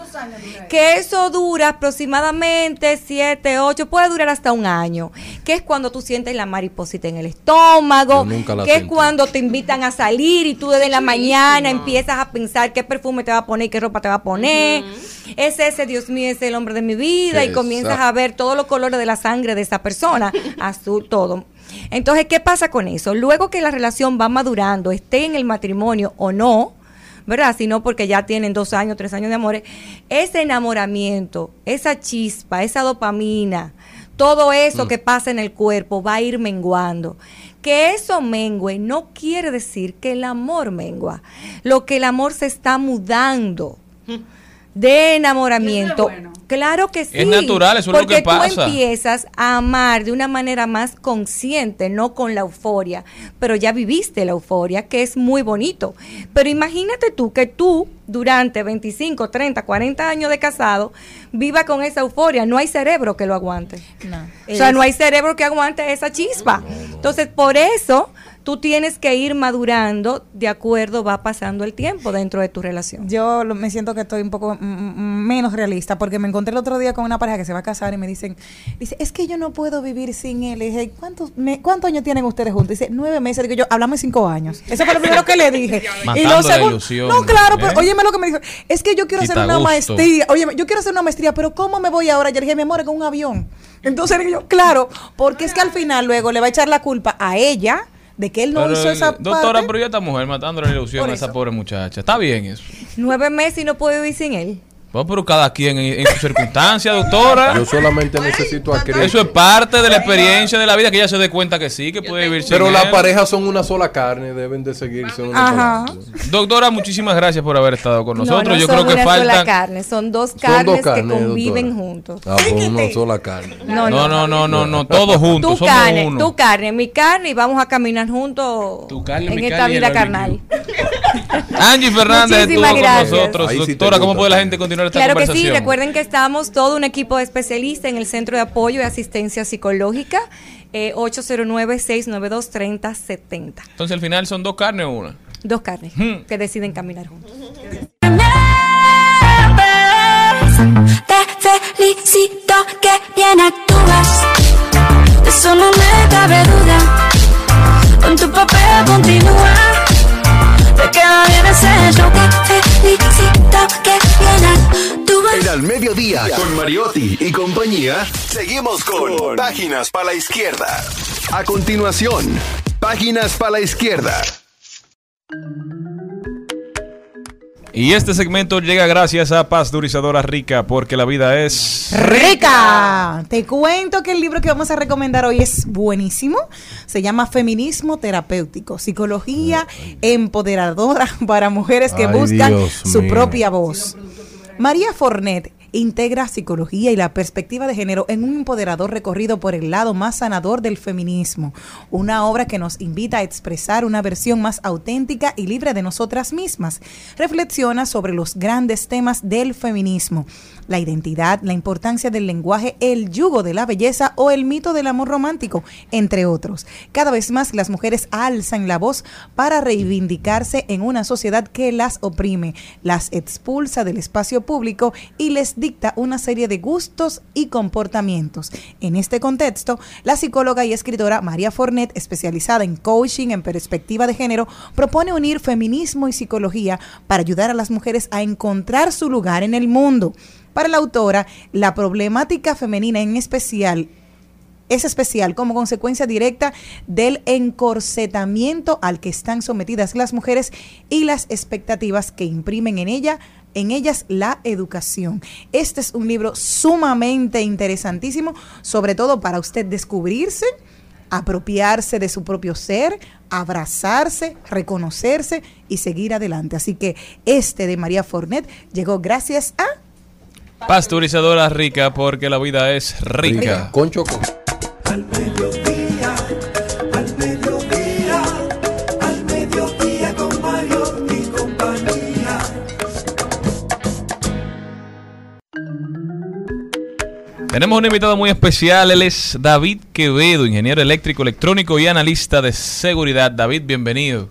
Que eso dura aproximadamente 7, 8, puede durar hasta un año. Que es cuando tú sientes la mariposita en el estómago. Yo nunca la Que es cuando te invitan a salir y tú desde la mañana empiezas a pensar qué perfume te va a poner, qué ropa te va a poner. Es ese, Dios mío, es el hombre de mi vida. Y comienzas a ver todos los colores de la sangre de esa persona. Azul, todo. Entonces, ¿qué pasa con eso? Luego que la relación va madurando, esté en el matrimonio o no, ¿verdad? Sino porque ya tienen dos años, tres años de amores, ese enamoramiento, esa chispa, esa dopamina, todo eso Mm. que pasa en el cuerpo va a ir menguando. Que eso mengue no quiere decir que el amor mengua. Lo que el amor se está mudando de enamoramiento. Claro que sí. Es natural, eso es lo porque que pasa. tú empiezas a amar de una manera más consciente, no con la euforia. Pero ya viviste la euforia, que es muy bonito. Pero imagínate tú que tú, durante 25, 30, 40 años de casado, viva con esa euforia. No hay cerebro que lo aguante. O sea, no hay cerebro que aguante esa chispa. Entonces, por eso tú tienes que ir madurando de acuerdo va pasando el tiempo dentro de tu relación. Yo lo- me siento que estoy un poco menos realista porque me encontré el otro día con una pareja que se va a casar y me dicen, dice, es que yo no puedo vivir sin él. Y dije, ¿cuántos, me- ¿cuántos años tienen ustedes juntos? Dice, nueve meses. Digo yo, hablamos de cinco años. Eso fue lo primero que le dije. y lo segundo, ilusión, no, claro, ¿eh? pero óyeme lo que me dijo. Es que yo quiero hacer una gusto. maestría. Oye, yo quiero hacer una maestría, pero ¿cómo me voy ahora? Yo le dije, mi amor, con un avión. Entonces yo, claro, porque es que al final luego le va a echar la culpa a ella de que él no Pero, hizo esa doctora, parte. pero ya esta mujer matando la ilusión a esa pobre muchacha. Está bien eso. Nueve meses y no puedo vivir sin él. Bueno, pero cada quien en, en sus circunstancias, doctora. Yo solamente necesito a Cristo. Eso es parte de la experiencia de la vida que ella se dé cuenta que sí, que puede vivir sin Pero las parejas son una sola carne, deben de seguirse una Ajá. sola carne. Doctora, muchísimas gracias por haber estado con No, nosotros. no Yo son creo que una sola carne, son dos Son carnes dos que carnes, conviven doctora. juntos. Ah, pues una sola carne. No, No, no, no, no, no, todos juntos, Tu somos carne, uno. tu carne, mi carne y vamos a caminar juntos carne, en mi esta carne vida carnal. Angie Fernández estuvo Muchísimas con gracias. nosotros. Ahí sí te Doctora, ¿cómo puede la gente continuar esta Claro que sí, recuerden que estamos todo un equipo de especialistas en el Centro de Apoyo y Asistencia Psicológica, eh, 809-692-3070. Entonces, al final son dos carnes o una. Dos carnes Hmm. que deciden caminar juntos. Te felicito que bien actúas. De eso no me cabe duda. Con tu papel continúa. Queda. En al mediodía, con Mariotti y compañía, seguimos con Páginas para la Izquierda. A continuación, Páginas para la Izquierda. Y este segmento llega gracias a Pasteurizadora Rica, porque la vida es. Rica, te cuento que el libro que vamos a recomendar hoy es buenísimo. Se llama Feminismo Terapéutico, Psicología Empoderadora para mujeres que Ay, buscan Dios su mío. propia voz. María Fornet integra psicología y la perspectiva de género en un empoderador recorrido por el lado más sanador del feminismo, una obra que nos invita a expresar una versión más auténtica y libre de nosotras mismas. Reflexiona sobre los grandes temas del feminismo, la identidad, la importancia del lenguaje, el yugo de la belleza o el mito del amor romántico, entre otros. Cada vez más las mujeres alzan la voz para reivindicarse en una sociedad que las oprime, las expulsa del espacio público y les dicta una serie de gustos y comportamientos. En este contexto, la psicóloga y escritora María Fornet, especializada en coaching en perspectiva de género, propone unir feminismo y psicología para ayudar a las mujeres a encontrar su lugar en el mundo. Para la autora, la problemática femenina en especial es especial como consecuencia directa del encorsetamiento al que están sometidas las mujeres y las expectativas que imprimen en ella en ellas la educación. Este es un libro sumamente interesantísimo, sobre todo para usted descubrirse, apropiarse de su propio ser, abrazarse, reconocerse y seguir adelante. Así que este de María Fornet llegó gracias a Pasteurizadora rica porque la vida es rica. Con choco. Al mediodía, Tenemos un invitado muy especial, él es David Quevedo, ingeniero eléctrico, electrónico y analista de seguridad. David, bienvenido.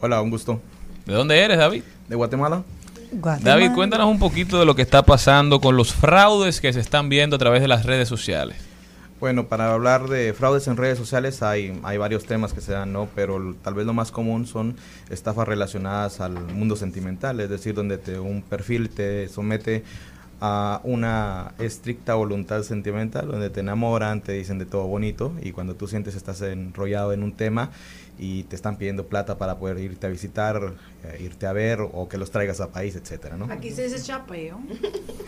Hola, un gusto. ¿De dónde eres, David? De Guatemala. David, cuéntanos un poquito de lo que está pasando con los fraudes que se están viendo a través de las redes sociales. Bueno, para hablar de fraudes en redes sociales hay, hay varios temas que se dan, ¿no? Pero tal vez lo más común son estafas relacionadas al mundo sentimental, es decir, donde te, un perfil te somete a una estricta voluntad sentimental, donde te enamoran, te dicen de todo bonito y cuando tú sientes estás enrollado en un tema y te están pidiendo plata para poder irte a visitar, eh, irte a ver o que los traigas a país, etcétera, ¿no? Aquí se dice chapeo.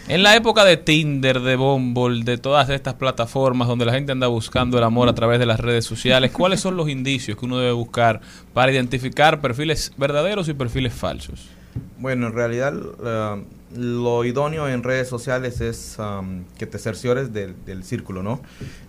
En la época de Tinder, de Bumble, de todas estas plataformas donde la gente anda buscando el amor a través de las redes sociales, ¿cuáles son los indicios que uno debe buscar para identificar perfiles verdaderos y perfiles falsos? Bueno, en realidad eh, lo idóneo en redes sociales es que te cerciores del, círculo, ¿no?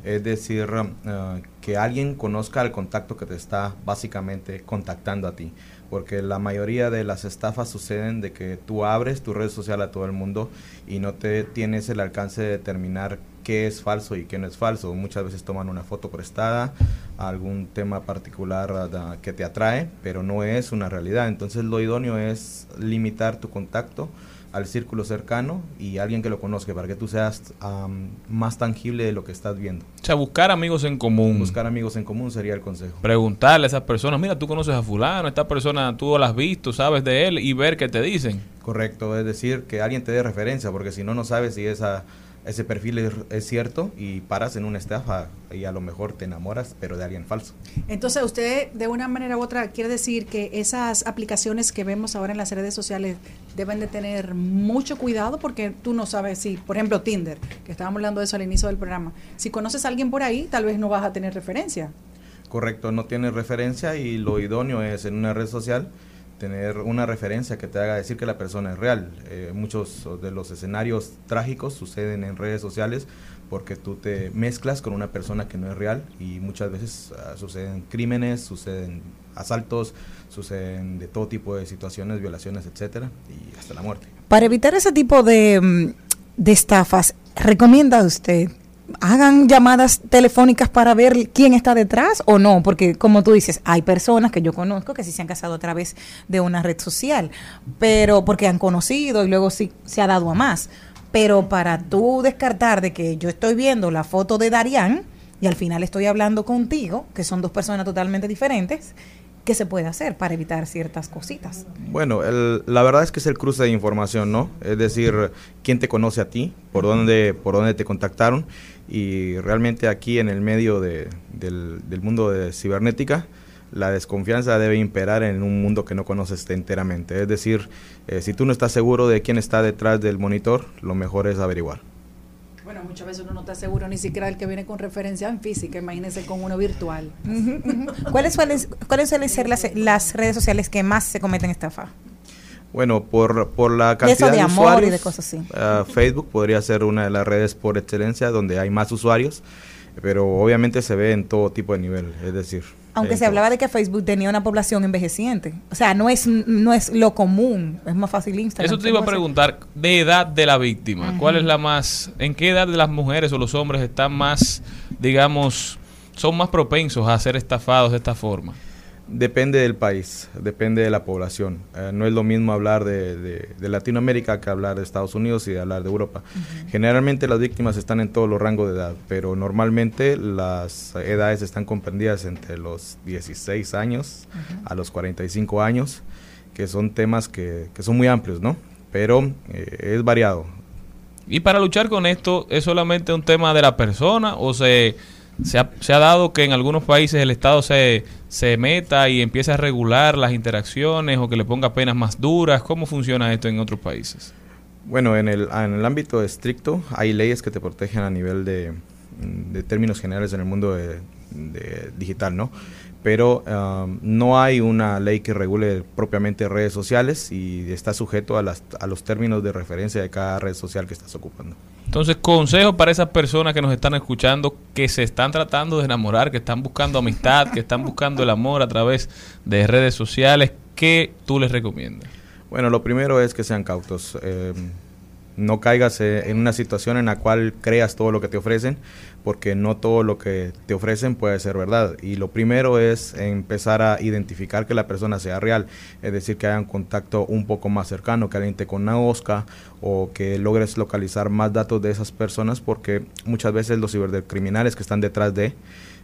Es decir, am, eh, que alguien conozca el contacto que te está básicamente contactando a ti. Porque la mayoría de las estafas suceden de que tú abres tu red social a todo el mundo y no te tienes el alcance de determinar qué es falso y qué no es falso. Muchas veces toman una foto prestada, algún tema particular ah, que te atrae, pero no es una realidad. Entonces lo idóneo es limitar tu contacto al círculo cercano y alguien que lo conozca para que tú seas am, más tangible de lo que estás viendo. O sea, buscar amigos en común. Buscar amigos en común sería el consejo. Preguntarle a esas personas, mira, tú conoces a fulano, esta persona tú la has visto, sabes de él y ver qué te dicen. Correcto, es decir, que alguien te dé referencia, porque si no, no sabes si esa, ese perfil es, es cierto y paras en una estafa y a lo mejor te enamoras, pero de alguien falso. Entonces, usted de una manera u otra quiere decir que esas aplicaciones que vemos ahora en las redes sociales deben de tener mucho cuidado porque tú no sabes si, por ejemplo, Tinder, que estábamos hablando de eso al inicio del programa, si conoces a alguien por ahí, tal vez no vas a tener referencia. Correcto, no tienes referencia y lo idóneo es en una red social tener una referencia que te haga decir que la persona es real. Eh, muchos de los escenarios trágicos suceden en redes sociales porque tú te mezclas con una persona que no es real y muchas veces ah, suceden crímenes, suceden asaltos, suceden de todo tipo de situaciones, violaciones, etcétera, y hasta la muerte. Para evitar ese tipo de, mm, de estafas, ¿recomienda usted hagan llamadas telefónicas para ver quién está detrás o no? Porque como tú dices, hay personas que yo conozco que sí se han casado a través de una red social, pero porque han conocido y luego sí se ha dado a más. Pero para tú descartar de que yo estoy viendo la foto de Darían y al final estoy hablando contigo, que son dos personas totalmente diferentes, ¿qué se puede hacer para evitar ciertas cositas? Bueno, el- la verdad es que es el cruce de información, ¿no? Es decir, quién te conoce a ti, por dónde, por dónde te contactaron y realmente aquí en el medio de- del, del mundo de cibernética, la desconfianza debe imperar en un mundo que no conoces enteramente. Es decir, eh, si tú no estás seguro de quién está detrás del monitor, lo mejor es averiguar. Bueno, muchas veces uno no está seguro ni siquiera el que viene con referencia en física, imagínense con uno virtual. ¿Cuáles suelen, ¿Cuáles suelen ser las, las redes sociales que más se cometen estafa? Bueno, por, por la De eso cantidad de de, amor y usuarios, de cosas así. ah, Facebook podría ser una de las redes por excelencia donde hay más usuarios, pero obviamente se ve en todo tipo de nivel, es decir. Aunque se hablaba de que Facebook tenía una población envejeciente. O sea, no es, no es lo común. Es más fácil Instagram. Eso te iba a preguntar, de edad de la víctima. ¿cuál es la más, en qué edad de las mujeres o los hombres están más, digamos, son más propensos a ser estafados de esta forma? Depende del país, depende de la población. Eh, no es lo mismo hablar de, de- de Latinoamérica que hablar de Estados Unidos y de hablar de Europa. Generalmente las víctimas están en todos los rangos de edad, pero normalmente las edades están comprendidas entre los 16 años a los 45 años, que son temas que, que son muy amplios, ¿no? Pero eh, es variado. Y para luchar con esto, ¿es solamente un tema de la persona o se, Se ha, se ha dado que en algunos países el Estado se, se meta y empiece a regular las interacciones o que le ponga penas más duras. ¿Cómo funciona esto en otros países? Bueno, en el, en el ámbito estricto hay leyes que te protegen a nivel de, de términos generales en el mundo de- de digital, ¿no? Pero um, no hay una ley que regule propiamente redes sociales y está sujeto a, las, a los términos de referencia de cada red social que estás ocupando. Entonces, consejo para esas personas que nos están escuchando, que se están tratando de enamorar, que están buscando amistad, que están buscando el amor a través de redes sociales, ¿qué tú les recomiendas? Bueno, lo primero es que sean cautos. eh, no caigas eh, en una situación en la cual creas todo lo que te ofrecen, porque no todo lo que te ofrecen puede ser verdad. Y lo primero es empezar a identificar que la persona sea real, es decir, que haya un contacto un poco más cercano, que alguien te conozca o que logres localizar más datos de esas personas, porque muchas veces los cibercriminales que están detrás de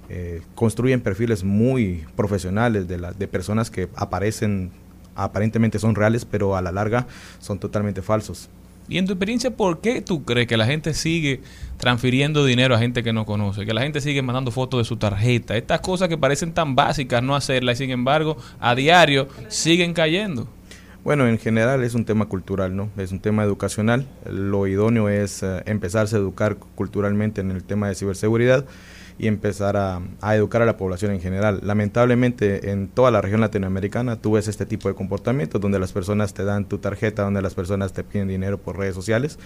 eh, construyen perfiles muy profesionales de, la- de personas que aparecen aparentemente son reales, pero a la larga son totalmente falsos. Y en tu experiencia, ¿por qué tú crees que la gente sigue transfiriendo dinero a gente que no conoce? Que la gente sigue mandando fotos de su tarjeta. Estas cosas que parecen tan básicas no hacerlas y sin embargo a diario siguen cayendo. Bueno, en general es un tema cultural, ¿no? Es un tema educacional. Lo idóneo es eh, empezarse a educar culturalmente en el tema de ciberseguridad y empezar a, educar a la población en general. Lamentablemente en toda la región latinoamericana tú ves este tipo de comportamientos donde las personas te dan tu tarjeta, donde las personas te piden dinero por redes sociales,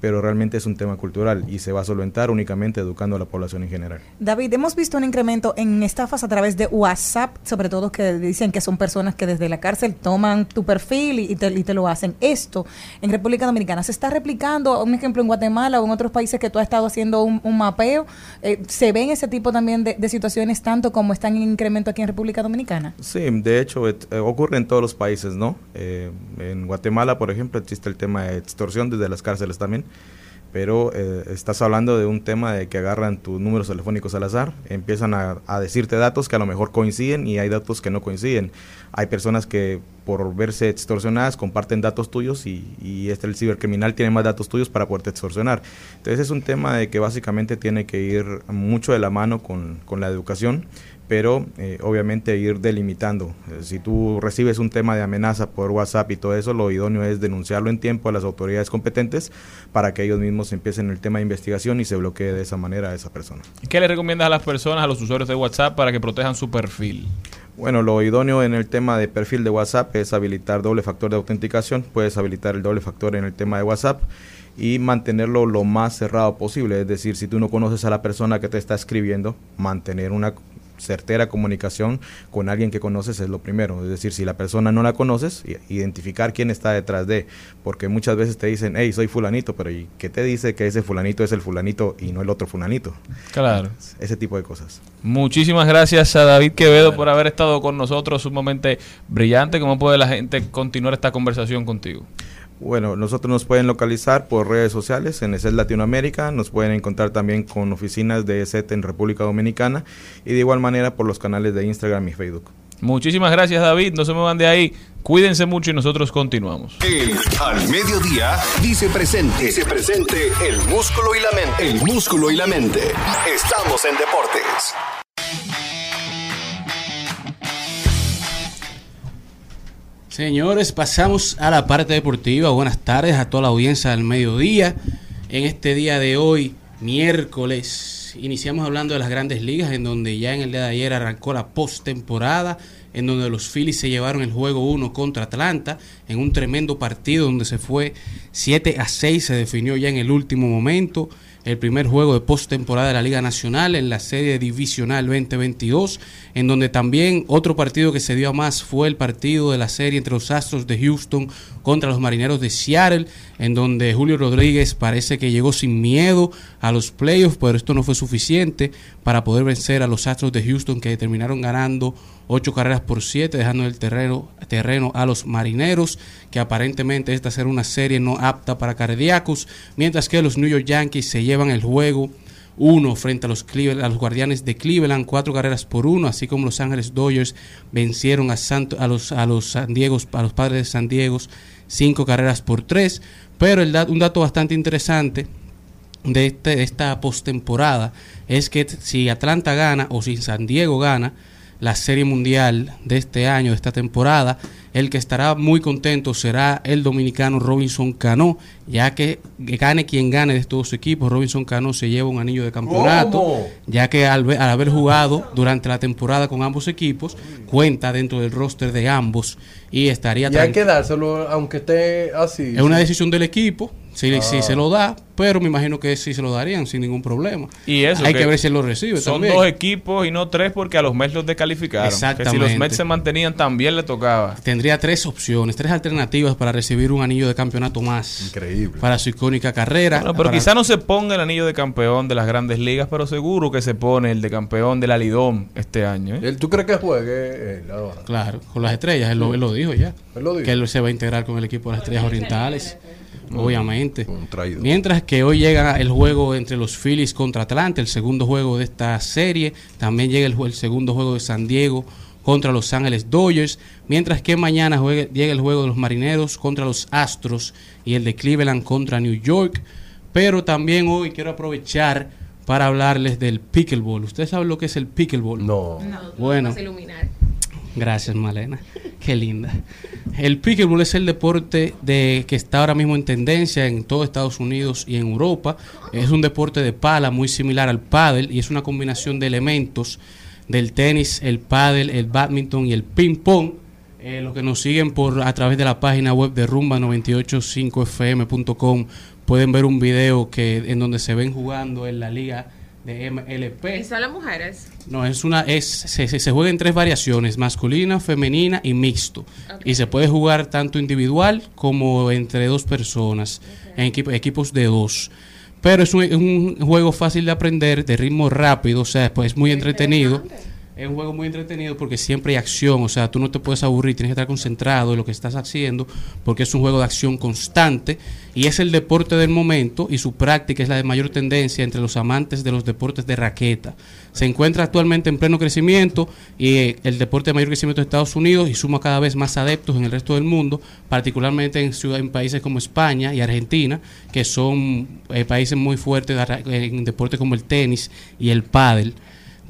pero realmente es un tema cultural y se va a solventar únicamente educando a la población en general. David, hemos visto un incremento en estafas a través de WhatsApp, sobre todo que dicen que son personas que desde la cárcel toman tu perfil y te, y te lo hacen. Esto en República Dominicana se está replicando, un ejemplo en Guatemala o en otros países que tú has estado haciendo un, un mapeo, eh, ¿se ven ese tipo también de, situaciones tanto como están en incremento aquí en República Dominicana? Sí, de hecho eh, ocurre en todos los países, ¿no? Eh, en Guatemala, por ejemplo, existe el tema de extorsión desde las cárceles también, pero eh, estás hablando de un tema de que agarran tus números telefónicos al azar, empiezan a, a decirte datos que a lo mejor coinciden y hay datos que no coinciden. Hay personas que por verse extorsionadas comparten datos tuyos y, y este el cibercriminal tiene más datos tuyos para poderte extorsionar. Entonces es un tema de que básicamente tiene que ir mucho de la mano con, con la educación pero eh, obviamente ir delimitando. Eh, si tú recibes un tema de amenaza por WhatsApp y todo eso, lo idóneo es denunciarlo en tiempo a las autoridades competentes para que ellos mismos empiecen el tema de investigación y se bloquee de esa manera a esa persona. ¿Qué le recomiendas a las personas, a los usuarios de WhatsApp para que protejan su perfil? Bueno, lo idóneo en el tema de perfil de WhatsApp es habilitar doble factor de autenticación. Puedes habilitar el doble factor en el tema de WhatsApp y mantenerlo lo más cerrado posible. Es decir, si tú no conoces a la persona que te está escribiendo, mantener una certera comunicación con alguien que conoces es lo primero. Es decir, si la persona no la conoces, identificar quién está detrás de. Porque muchas veces te dicen, hey, soy fulanito, pero ¿y qué te dice que ese fulanito es el fulanito y no el otro fulanito? Claro. Ese tipo de cosas. Muchísimas gracias a David Quevedo por haber estado con nosotros, sumamente brillante. ¿Cómo puede la gente continuar esta conversación contigo? Bueno, nosotros nos pueden localizar por redes sociales en ESET Latinoamérica, nos pueden encontrar también con oficinas de ESET en República Dominicana y de igual manera por los canales de Instagram y Facebook. Muchísimas gracias David, no se me van de ahí, cuídense mucho y nosotros continuamos. El al mediodía dice presente. Dice presente el músculo y la mente. El músculo y la mente. Estamos en deportes. Señores, pasamos a la parte deportiva. Buenas tardes a toda la audiencia del mediodía. En este día de hoy, miércoles, iniciamos hablando de las grandes ligas, en donde ya en el día de ayer arrancó la postemporada, en donde los Phillies se llevaron el juego 1 contra Atlanta, en un tremendo partido donde se fue 7 a 6, se definió ya en el último momento el primer juego de postemporada de la Liga Nacional en la serie divisional 2022, en donde también otro partido que se dio a más fue el partido de la serie entre los Astros de Houston contra los Marineros de Seattle, en donde Julio Rodríguez parece que llegó sin miedo a los playoffs, pero esto no fue suficiente para poder vencer a los Astros de Houston que terminaron ganando ocho carreras por siete, dejando el terreno, terreno a los marineros, que aparentemente esta será una serie no apta para cardíacos, mientras que los New York Yankees se llevan el juego uno frente a los, Cleveland- a los Guardianes de Cleveland, cuatro carreras por uno, así como los Ángeles Dodgers vencieron a, Santo, a, los, a los San Diego, a los padres de San Diego, cinco carreras por tres. Pero el un dato bastante interesante de, este, de esta postemporada es que si Atlanta gana o si San Diego gana la Serie Mundial de este año, de esta temporada, el que estará muy contento será el dominicano Robinson Cano, ya que gane quien gane de estos dos equipos, Robinson Cano se lleva un anillo de campeonato, ¿Cómo? ya que al, al haber jugado durante la temporada con ambos equipos, cuenta dentro del roster de ambos y estaría Y hay que dárselo, aunque esté así. es una decisión del equipo, si, Ah. si se lo da, pero me imagino que sí se lo darían sin ningún problema. Y eso Hay que, ver si él lo recibe Son también. dos equipos y no tres porque a los Mets los descalificaron. Que si los Exactamente. Mets se mantenían también le tocaba. Tendría tres opciones, tres alternativas para recibir un anillo de campeonato más. Increíble. Para su icónica carrera. Bueno, pero para- quizá no se ponga el anillo de campeón de las grandes ligas, pero seguro que se pone el de campeón de la Lidom este año. ¿eh? ¿Tú crees que juegue él ahora? Claro, con las estrellas, él lo, él lo dijo ya. Él lo dijo. Que él se va a integrar con el equipo de las estrellas orientales. Obviamente. un traidor. Mientras que hoy llega el juego entre los Phillies contra Atlanta, el segundo juego de esta serie. También llega el, segundo juego de San Diego contra Los Ángeles Dodgers. Mientras que mañana juegue- llega el juego de los Marineros contra los Astros y el de Cleveland contra New York. Pero también hoy quiero aprovechar para hablarles del pickleball. ¿Ustedes saben lo que es el pickleball? No. Bueno. A iluminar. Gracias, Malena. Qué linda. El pickleball es el deporte de que está ahora mismo en tendencia en todo Estados Unidos y en Europa. Es un deporte de pala muy similar al pádel y es una combinación de elementos del tenis, el pádel, el badminton y el ping pong. Eh, los que nos siguen por a través de la página web de rumba985fm.com pueden ver un video que en donde se ven jugando en la liga de MLP. ¿Y son las mujeres? No, es una es se, se- se juega en tres variaciones, masculina, femenina y mixto. Y se puede jugar tanto individual como entre dos personas, en equipo- equipos de dos. Pero es un, un juego fácil de aprender, de ritmo rápido, o sea, pues es muy entretenido. Es un juego muy entretenido porque siempre hay acción, o sea, tú no te puedes aburrir, tienes que estar concentrado en lo que estás haciendo porque es un juego de acción constante y es el deporte del momento y su práctica es la de mayor tendencia entre los amantes de los deportes de raqueta. Se encuentra actualmente en pleno crecimiento y eh, el deporte de mayor crecimiento de Estados Unidos y suma cada vez más adeptos en el resto del mundo, particularmente en, ciudad- en países como España y Argentina, que son eh, países muy fuertes en deportes como el tenis y el pádel.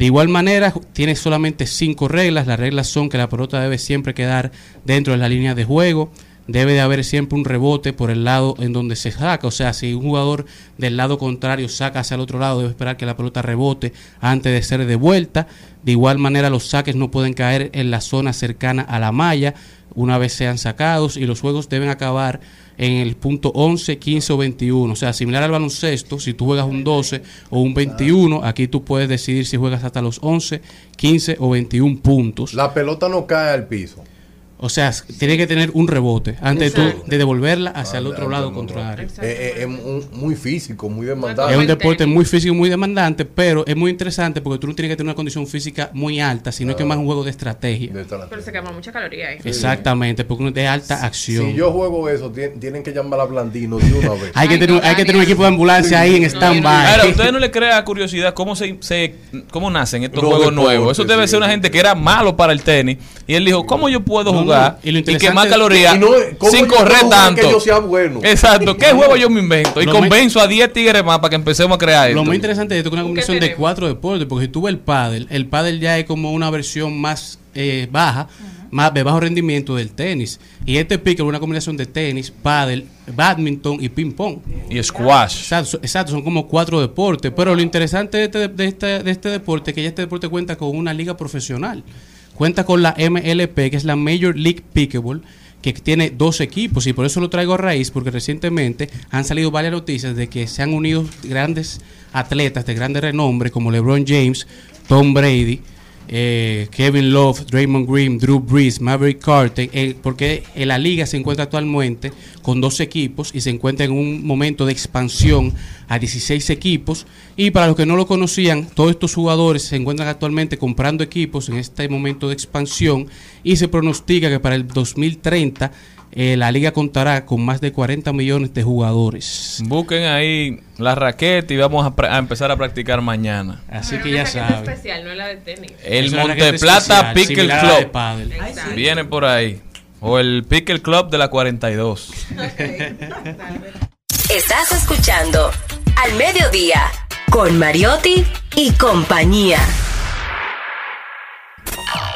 De igual manera, tiene solamente cinco reglas. Las reglas son que la pelota debe siempre quedar dentro de la línea de juego. Debe de haber siempre un rebote por el lado en donde se saca. O sea, si un jugador del lado contrario saca hacia el otro lado, debe esperar que la pelota rebote antes de ser devuelta. De igual manera, los saques no pueden caer en la zona cercana a la malla una vez sean sacados y los juegos deben acabar en el punto 11, 15 o 21. O sea, similar al baloncesto, si tú juegas un 12 o un 21, aquí tú puedes decidir si juegas hasta los 11, 15 o 21 puntos. La pelota no cae al piso. O sea, tiene que tener un rebote antes tú de devolverla hacia el Ah, otro ah, lado contrario. Eh, eh, es mu- muy físico, muy demandante. Es un deporte muy físico, muy demandante, pero es muy interesante porque tú no tienes que tener una condición física muy alta, sino que es más un juego de estrategia. Pero se quema mucha caloría ahí. Exactamente, porque uno es de alta acción. Si yo juego eso, tien- tienen que llamar a Blandino de una vez. Hay que, tener, hay que tener un equipo de ambulancia ahí en stand-by. Ahora, ¿a ustedes no le crea curiosidad cómo se, se- cómo nacen estos Los juegos deportes, nuevos? Eso debe sí, ser una gente que era malo para el tenis y él dijo, ¿cómo yo puedo No, y lo y, interesante- quemar calorías Y no, ¿cómo sin correr tanto? que yo sea bueno? Exacto, ¿qué juego yo me invento? Y Lo convenzo a 10 tigres más para que empecemos a crear esto. Lo muy interesante de esto es una combinación de cuatro deportes, porque si tú ves el pádel, el pádel ya es como una versión más eh, baja, más de bajo rendimiento del tenis. Y este pique es una combinación de tenis, pádel, badminton y ping pong. Y squash. Exacto, son como cuatro deportes. Pero lo interesante de este, de este, de este deporte es que ya este deporte cuenta con una liga profesional. Cuenta con la MLP, que es la Major League Pickleball, que tiene dos equipos y por eso lo traigo a raíz, porque recientemente han salido varias noticias de que se han unido grandes atletas de grande renombre como LeBron James, Tom Brady, eh, Kevin Love, Draymond Green, Drew Brees, Maverick Carter, porque en la liga se encuentra actualmente con dos equipos y se encuentra en un momento de expansión a 16 equipos. Y para los que no lo conocían, todos estos jugadores se encuentran actualmente comprando equipos en este momento de expansión y se pronostica que para el 2030 eh, la liga contará con más de 40 millones de jugadores. Busquen ahí la raqueta y vamos a, empezar a practicar mañana. Así Pero que ya raqueta saben. especial, no la de tenis. El Es una Monte raqueta Plata especial, Pickle Club. Viene por ahí. O el Pickle Club de la 42. Estás escuchando al mediodía, con Mariotti y compañía.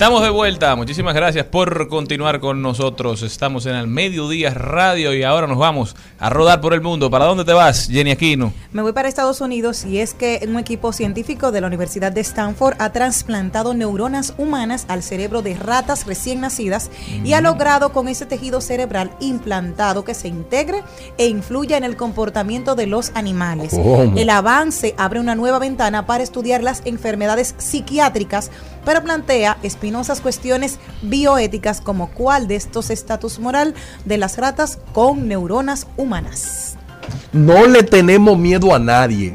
Estamos de vuelta. Muchísimas gracias por continuar con nosotros. Estamos en el Mediodía Radio y ahora nos vamos a rodar por el mundo. ¿Para dónde te vas, Jenny Aquino? Me voy para Estados Unidos y es que un equipo científico de la Universidad de Stanford ha trasplantado neuronas humanas al cerebro de ratas recién nacidas y ha logrado con ese tejido cerebral implantado que se integre e influya en el comportamiento de los animales. El avance abre una nueva ventana para estudiar las enfermedades psiquiátricas, pero plantea cuestiones bioéticas como cuál de estos estatus moral de las ratas con neuronas humanas. No le tenemos miedo a nadie,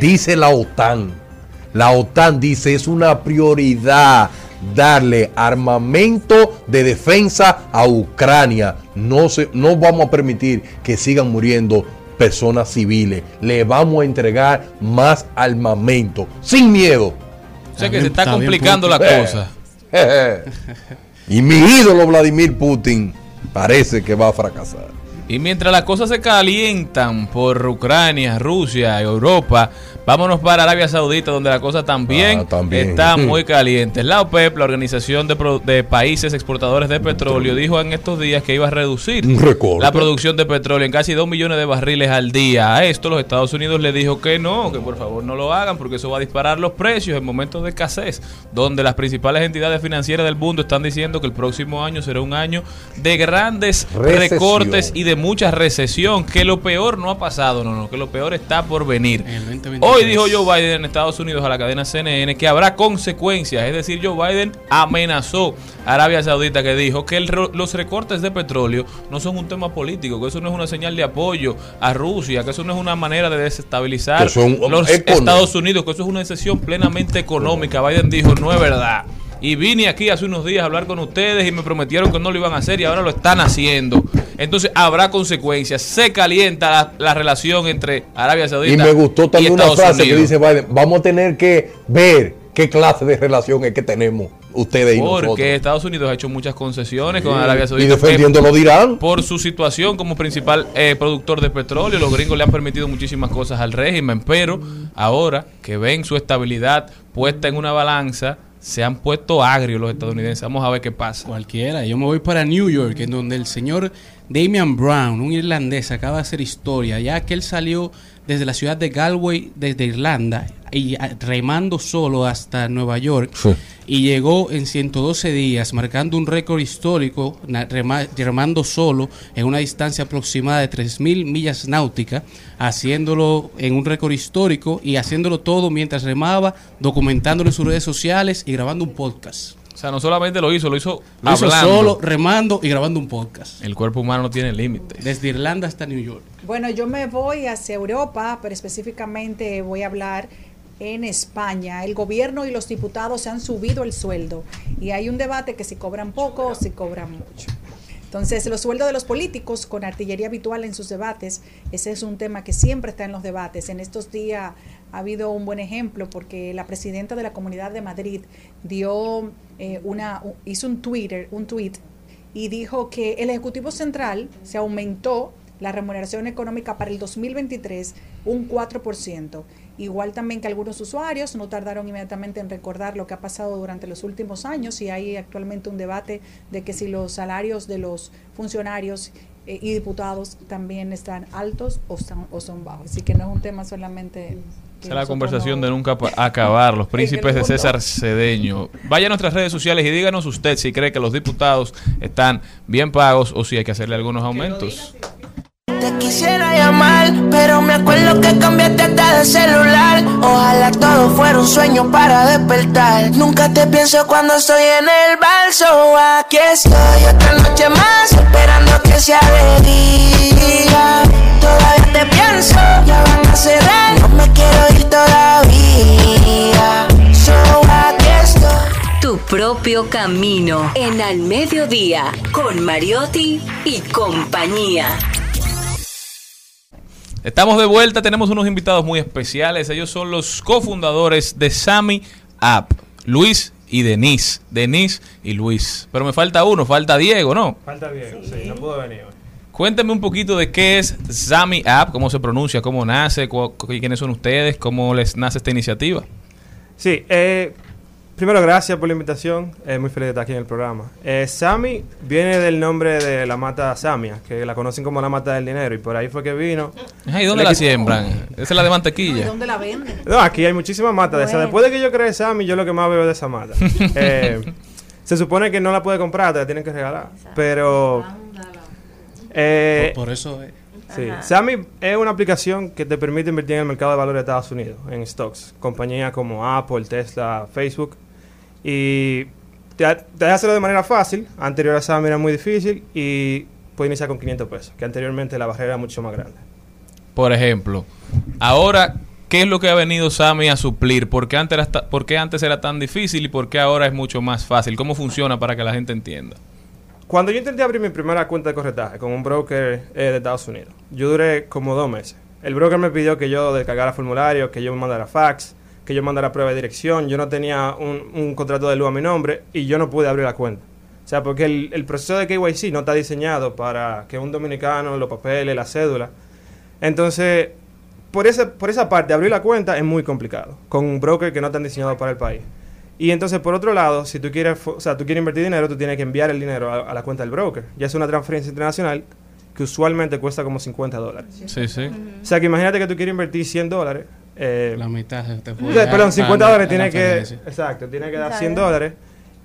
dice la OTAN. La OTAN dice es una prioridad darle armamento de defensa a Ucrania. No, se, no vamos a permitir que sigan muriendo personas civiles. Le vamos a entregar más armamento, sin miedo. O sea que se está complicando la cosa. y mi ídolo Vladimir Putin parece que va a fracasar. Y mientras las cosas se calientan por Ucrania, Rusia, Europa, vámonos para Arabia Saudita, donde la cosa también, Ah, también. está muy caliente. La OPEP, la Organización de, Pro- de Países Exportadores de Petróleo, dijo en estos días que iba a reducir recorte. la producción de petróleo en casi 2 millones de barriles al día. A esto los Estados Unidos le dijo que no, que por favor no lo hagan, porque eso va a disparar los precios en momentos de escasez, donde las principales entidades financieras del mundo están diciendo que el próximo año será un año de grandes Recesión. recortes y de mucha recesión, que lo peor no ha pasado, no, no, que lo peor está por venir. Hoy dijo Joe Biden en Estados Unidos a la cadena CNN que habrá consecuencias, es decir, Joe Biden amenazó a Arabia Saudita que dijo que el ro- los recortes de petróleo no son un tema político, que eso no es una señal de apoyo a Rusia, que eso no es una manera de desestabilizar son los económicos. Estados Unidos, que eso es una decisión plenamente económica. Biden dijo, no es verdad. Y vine aquí hace unos días a hablar con ustedes y me prometieron que no lo iban a hacer y ahora lo están haciendo. Entonces habrá consecuencias. Se calienta la, la relación entre Arabia Saudita Y me gustó también una frase Unidos. que dice Biden, vamos a tener que ver qué clase de relación es que tenemos ustedes y Porque nosotros. Estados Unidos ha hecho muchas concesiones Sí. con Arabia Y Saudita. defendiendo que lo dirán. Por su situación como principal eh, productor de petróleo, los gringos le han permitido muchísimas cosas al régimen, pero ahora que ven su estabilidad puesta en una balanza, se han puesto agrios los estadounidenses. Vamos a ver qué pasa. Cualquiera. Yo me voy para New York, en donde el señor Damian Brown, un irlandés, acaba de hacer historia, ya que él salió desde la ciudad de Galway, desde Irlanda, y remando solo hasta Nueva York, y llegó en 112 días, marcando un récord histórico, remando solo en una distancia aproximada de 3.000 millas náuticas, haciéndolo en un récord histórico y haciéndolo todo mientras remaba, documentándolo en sus redes sociales y grabando un podcast. O sea, no solamente lo hizo, lo hizo Lo hizo hablando. solo, remando y grabando un podcast. El cuerpo humano no tiene límites. Desde Irlanda hasta New York. Bueno, yo me voy hacia Europa, pero específicamente voy a hablar en España. El gobierno y los diputados se han subido el sueldo y hay un debate que si cobran poco o si cobran mucho. Entonces, los sueldos de los políticos con artillería habitual en sus debates, ese es un tema que siempre está en los debates. En estos días ha habido un buen ejemplo porque la presidenta de la Comunidad de Madrid dio eh, una hizo un Twitter, un tweet y dijo que el Ejecutivo Central se aumentó la remuneración económica para el 2023 un 4%. Igual también que algunos usuarios no tardaron inmediatamente en recordar lo que ha pasado durante los últimos años y hay actualmente un debate de que si los salarios de los funcionarios eh, y diputados también están altos o, son- o son bajos. Así que no es un tema solamente... Esa es la conversación no- de nunca acabar, los príncipes de. César Cedeño. Vaya a nuestras redes sociales y díganos usted si cree que los diputados están bien pagos o si hay que hacerle algunos aumentos. Te quisiera llamar, pero me acuerdo que cambiaste hasta de celular. Ojalá todo fuera un sueño para despertar. Nunca te pienso cuando estoy en el balso. Aquí estoy otra noche más, esperando que sea de día. Todavía te pienso, ya van a cerrar. No me quiero ir todavía. So aquí estoy. Tu propio camino en Al Mediodía con Mariotti y compañía. Estamos de vuelta, tenemos unos invitados muy especiales. Ellos son los cofundadores de Sami App, Luis y Denise. Denise y Luis. Pero me falta uno, falta Diego, ¿no? Falta Diego, sí, no pudo venir hoy. Cuéntame un poquito de qué es Sami App, cómo se pronuncia, cómo nace, cu- quiénes son ustedes, cómo les nace esta iniciativa. Sí, eh, primero gracias por la invitación, eh, muy feliz de estar aquí en el programa. Eh, Sami viene del nombre de la mata Samia, que la conocen como la mata del dinero, y por ahí fue que vino. ¿Y dónde la siembran? Esa es la de mantequilla. ¿Dónde la venden? No, aquí hay muchísimas matas de. Bueno. Después de que yo creé Sammy, yo lo que más veo de esa mata. Eh, se supone que no la puede comprar, te la tienen que regalar. Pero. eh, Por, por eso es. Sí, Sammy es una aplicación que te permite invertir en el mercado de valores de Estados Unidos, en stocks. Compañías como Apple, Tesla, Facebook. Y te, te hacerlo de manera fácil. Anterior a Sammy era muy difícil y puede iniciar con 500 pesos, que anteriormente la barrera era mucho más grande. Por ejemplo, ahora, ¿qué es lo que ha venido Sami a suplir? ¿Por qué, antes era, ta- por qué antes era tan difícil y por qué ahora es mucho más fácil? ¿Cómo funciona para que la gente entienda? Cuando yo intenté abrir mi primera cuenta de corretaje con un broker eh, de Estados Unidos, yo duré como dos meses. El broker me pidió que yo descargara formularios, que yo me mandara fax, que yo mandara prueba de dirección. Yo no tenía un, un contrato de luz a mi nombre y yo no pude abrir la cuenta. O sea, porque el, el proceso de KYC no está diseñado para que un dominicano, los papeles, la cédula. Entonces, por esa, por esa parte, abrir la cuenta es muy complicado, con un broker que no están diseñados para el país. Y entonces, por otro lado, si tú quieres, o sea, tú quieres invertir dinero, tú tienes que enviar el dinero a, a la cuenta del broker. Ya es una transferencia internacional que usualmente cuesta como 50 dólares. Sí, sí. O sea, que imagínate que tú quieres invertir 100 dólares. Eh, La mitad se te perdón, 50 a- a dólares la tiene que... Exacto, tiene que dar Está 100 bien. dólares.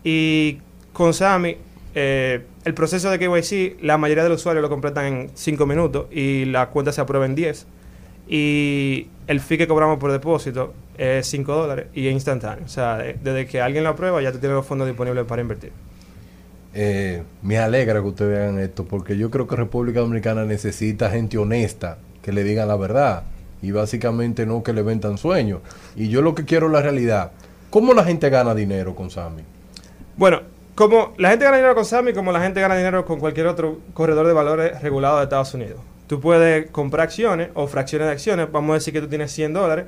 Y con Sami, eh, el proceso de KYC, la mayoría de los usuarios lo completan en 5 minutos y la cuenta se aprueba en 10. Y el fee que cobramos por depósito es 5 dólares y es instantáneo. O sea, de- desde que alguien lo aprueba ya tú tienes los fondos disponibles para invertir. Eh, me alegra que ustedes vean esto, porque yo creo que República Dominicana necesita gente honesta que le digan la verdad y básicamente no que le vendan sueños. Y yo lo que quiero es la realidad. ¿Cómo la gente gana dinero con Sami? Bueno, como la gente gana dinero con Sami, como la gente gana dinero con cualquier otro corredor de valores regulado de Estados Unidos. Tú puedes comprar acciones o fracciones de acciones. Vamos a decir que tú tienes 100 dólares.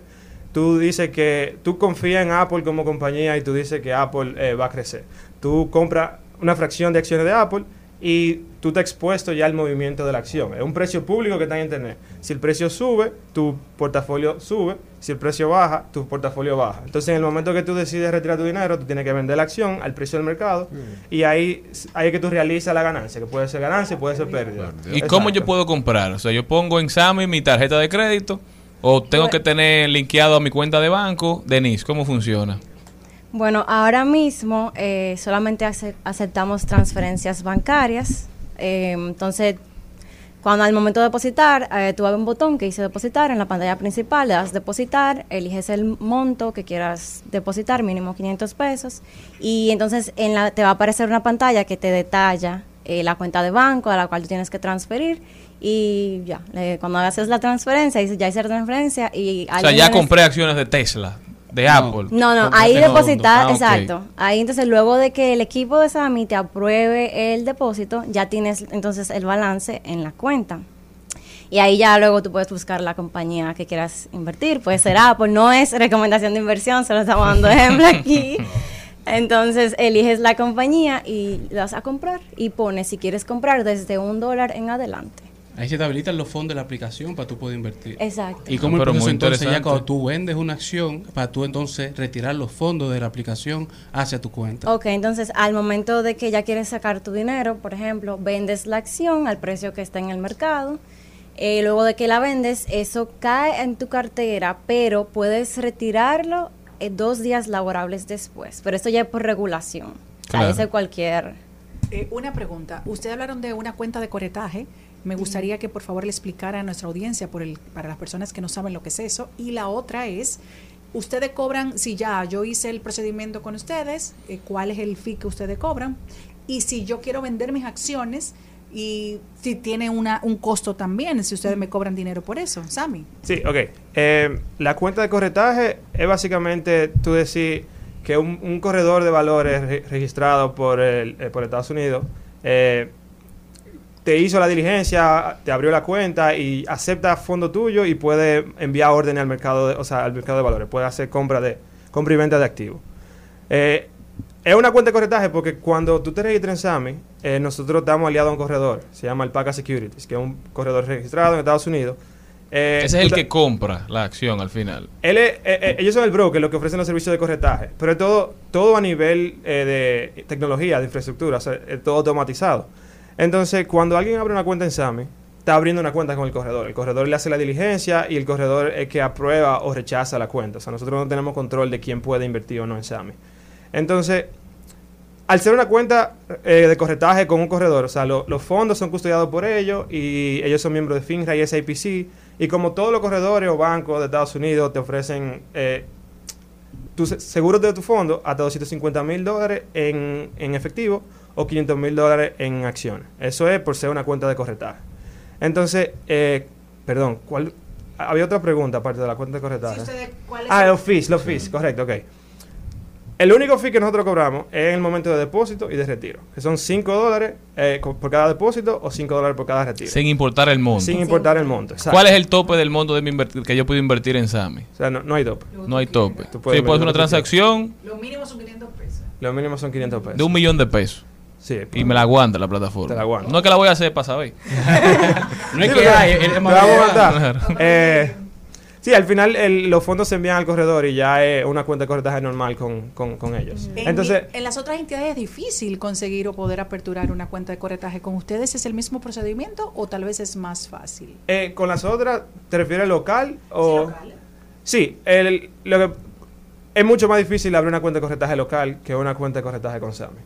Tú dices que tú confías en Apple como compañía y tú dices que Apple eh, va a crecer. Tú compras una fracción de acciones de Apple y tú te expuesto ya al movimiento de la acción. Es un precio público que está en Internet. Si el precio sube, tu portafolio sube. Si el precio baja, tu portafolio baja. Entonces, en el momento que tú decides retirar tu dinero, tú tienes que vender la acción al precio del mercado y ahí, ahí es que tú realizas la ganancia, que puede ser ganancia, puede ser pérdida. ¿Y cómo yo puedo comprar? O sea, yo pongo en Sami mi tarjeta de crédito o tengo que tener linkeado a mi cuenta de banco. Denise, ¿cómo funciona? Bueno, ahora mismo eh, solamente ace- aceptamos transferencias bancarias. Eh, entonces, cuando al momento de depositar, eh, tú vas un botón que dice depositar en la pantalla principal, le das depositar, eliges el monto que quieras depositar, mínimo 500 pesos, y entonces en la, te va a aparecer una pantalla que te detalla eh, la cuenta de banco a la cual tú tienes que transferir. Y ya, le- cuando haces la transferencia, dices ya hice la transferencia y... O sea, ya compré acciones de Tesla, de Apple. no, no, ahí depositar. Ah, exacto. Ahí entonces luego de que el equipo de Sami te apruebe el depósito, ya tienes entonces el balance en la cuenta. Y ahí ya luego tú puedes buscar la compañía que quieras invertir. Puede ser Apple, no es recomendación de inversión, solo estamos dando ejemplo aquí. Entonces eliges la compañía y das a comprar y pones si quieres comprar desde un dólar en adelante. Ahí se te habilitan los fondos de la aplicación para tú poder invertir. Exacto. Y como el proceso entonces ya cuando tú vendes una acción, para tú entonces retirar los fondos de la aplicación hacia tu cuenta. Ok, entonces al momento de que ya quieres sacar tu dinero, por ejemplo, vendes la acción al precio que está en el mercado. eh, luego de que la vendes, eso cae en tu cartera, pero puedes retirarlo eh, dos días laborables después. Pero esto ya es por regulación. Claro. ese cualquier... Eh, una pregunta. Ustedes hablaron de una cuenta de corretaje Me gustaría que por favor le explicara a nuestra audiencia por el, para las personas que no saben lo que es eso. Y la otra es, ustedes cobran, si ya yo hice el procedimiento con ustedes, eh, cuál es el fee que ustedes cobran. Y si yo quiero vender mis acciones y si tiene una, un costo también, si ustedes me cobran dinero por eso, Sammy. Sí, ok. Eh, la cuenta de corretaje es básicamente tú decir que un, corredor de valores re- registrado por, el, eh, por Estados Unidos eh, te hizo la diligencia, te abrió la cuenta y acepta fondo tuyo y puede enviar órdenes al mercado, de, o sea, al mercado de valores, puede hacer compra de compra y venta de activos. Eh, es una cuenta de corretaje porque cuando tú te registras en SAMI, eh, nosotros estamos aliados a un corredor, se llama Alpaca Securities, que es un corredor registrado en Estados Unidos. Eh, Ese es el que compra la acción al final. él es- eh, ellos son el broker, los que ofrecen los servicios de corretaje, pero es todo, todo a nivel de tecnología, de infraestructura, o sea, es todo automatizado. Entonces, cuando alguien abre una cuenta en SAMI, está abriendo una cuenta con el corredor. El corredor le hace la diligencia y el corredor es que aprueba o rechaza la cuenta. O sea, nosotros no tenemos control de quién puede invertir o no en SAMI. Entonces, al ser una cuenta eh, de corretaje con un corredor, o sea, lo- los fondos son custodiados por ellos y ellos son miembros de FINRA y SIPC. Y como todos los corredores o bancos de Estados Unidos te ofrecen eh, tus seguros de tu fondo hasta 250 mil dólares en efectivo o 500 mil dólares en acciones. Eso es por ser una cuenta de corretaje. Entonces, eh, perdón, ¿cuál? Había otra pregunta aparte de la cuenta de corretaje. ah, los fees, los fees, correcto, ok. El único fee que nosotros cobramos es en el momento de depósito y de retiro, que son 5 dólares eh, por cada depósito o 5 dólares por cada retiro. Sin importar el monto. Sin importar el monto. exacto. ¿Cuál es el tope del monto de mi invertir- que yo puedo invertir en SAMI? O sea, no, no hay tope. No hay tope. Tú Sí, puedes hacer una lo transacción Lo mínimo son 500 pesos. Los mínimos son 500 pesos. de un millón de pesos. Sí. Y me la aguanta la plataforma. Te la aguanta. No es que la voy a hacer para saber. no es que hay, es más. Eh, sí, al final el- los fondos se envían al corredor y ya es una cuenta de corretaje normal con, con, con ellos. En, Entonces, en las otras entidades es difícil conseguir o poder aperturar una cuenta de corretaje. ¿Con ustedes es el mismo procedimiento o tal vez es más fácil? eh, con las otras, ¿te refieres local o...? Sí, el- lo que, es mucho más difícil abrir una cuenta de corretaje local que una cuenta de corretaje con SAMI.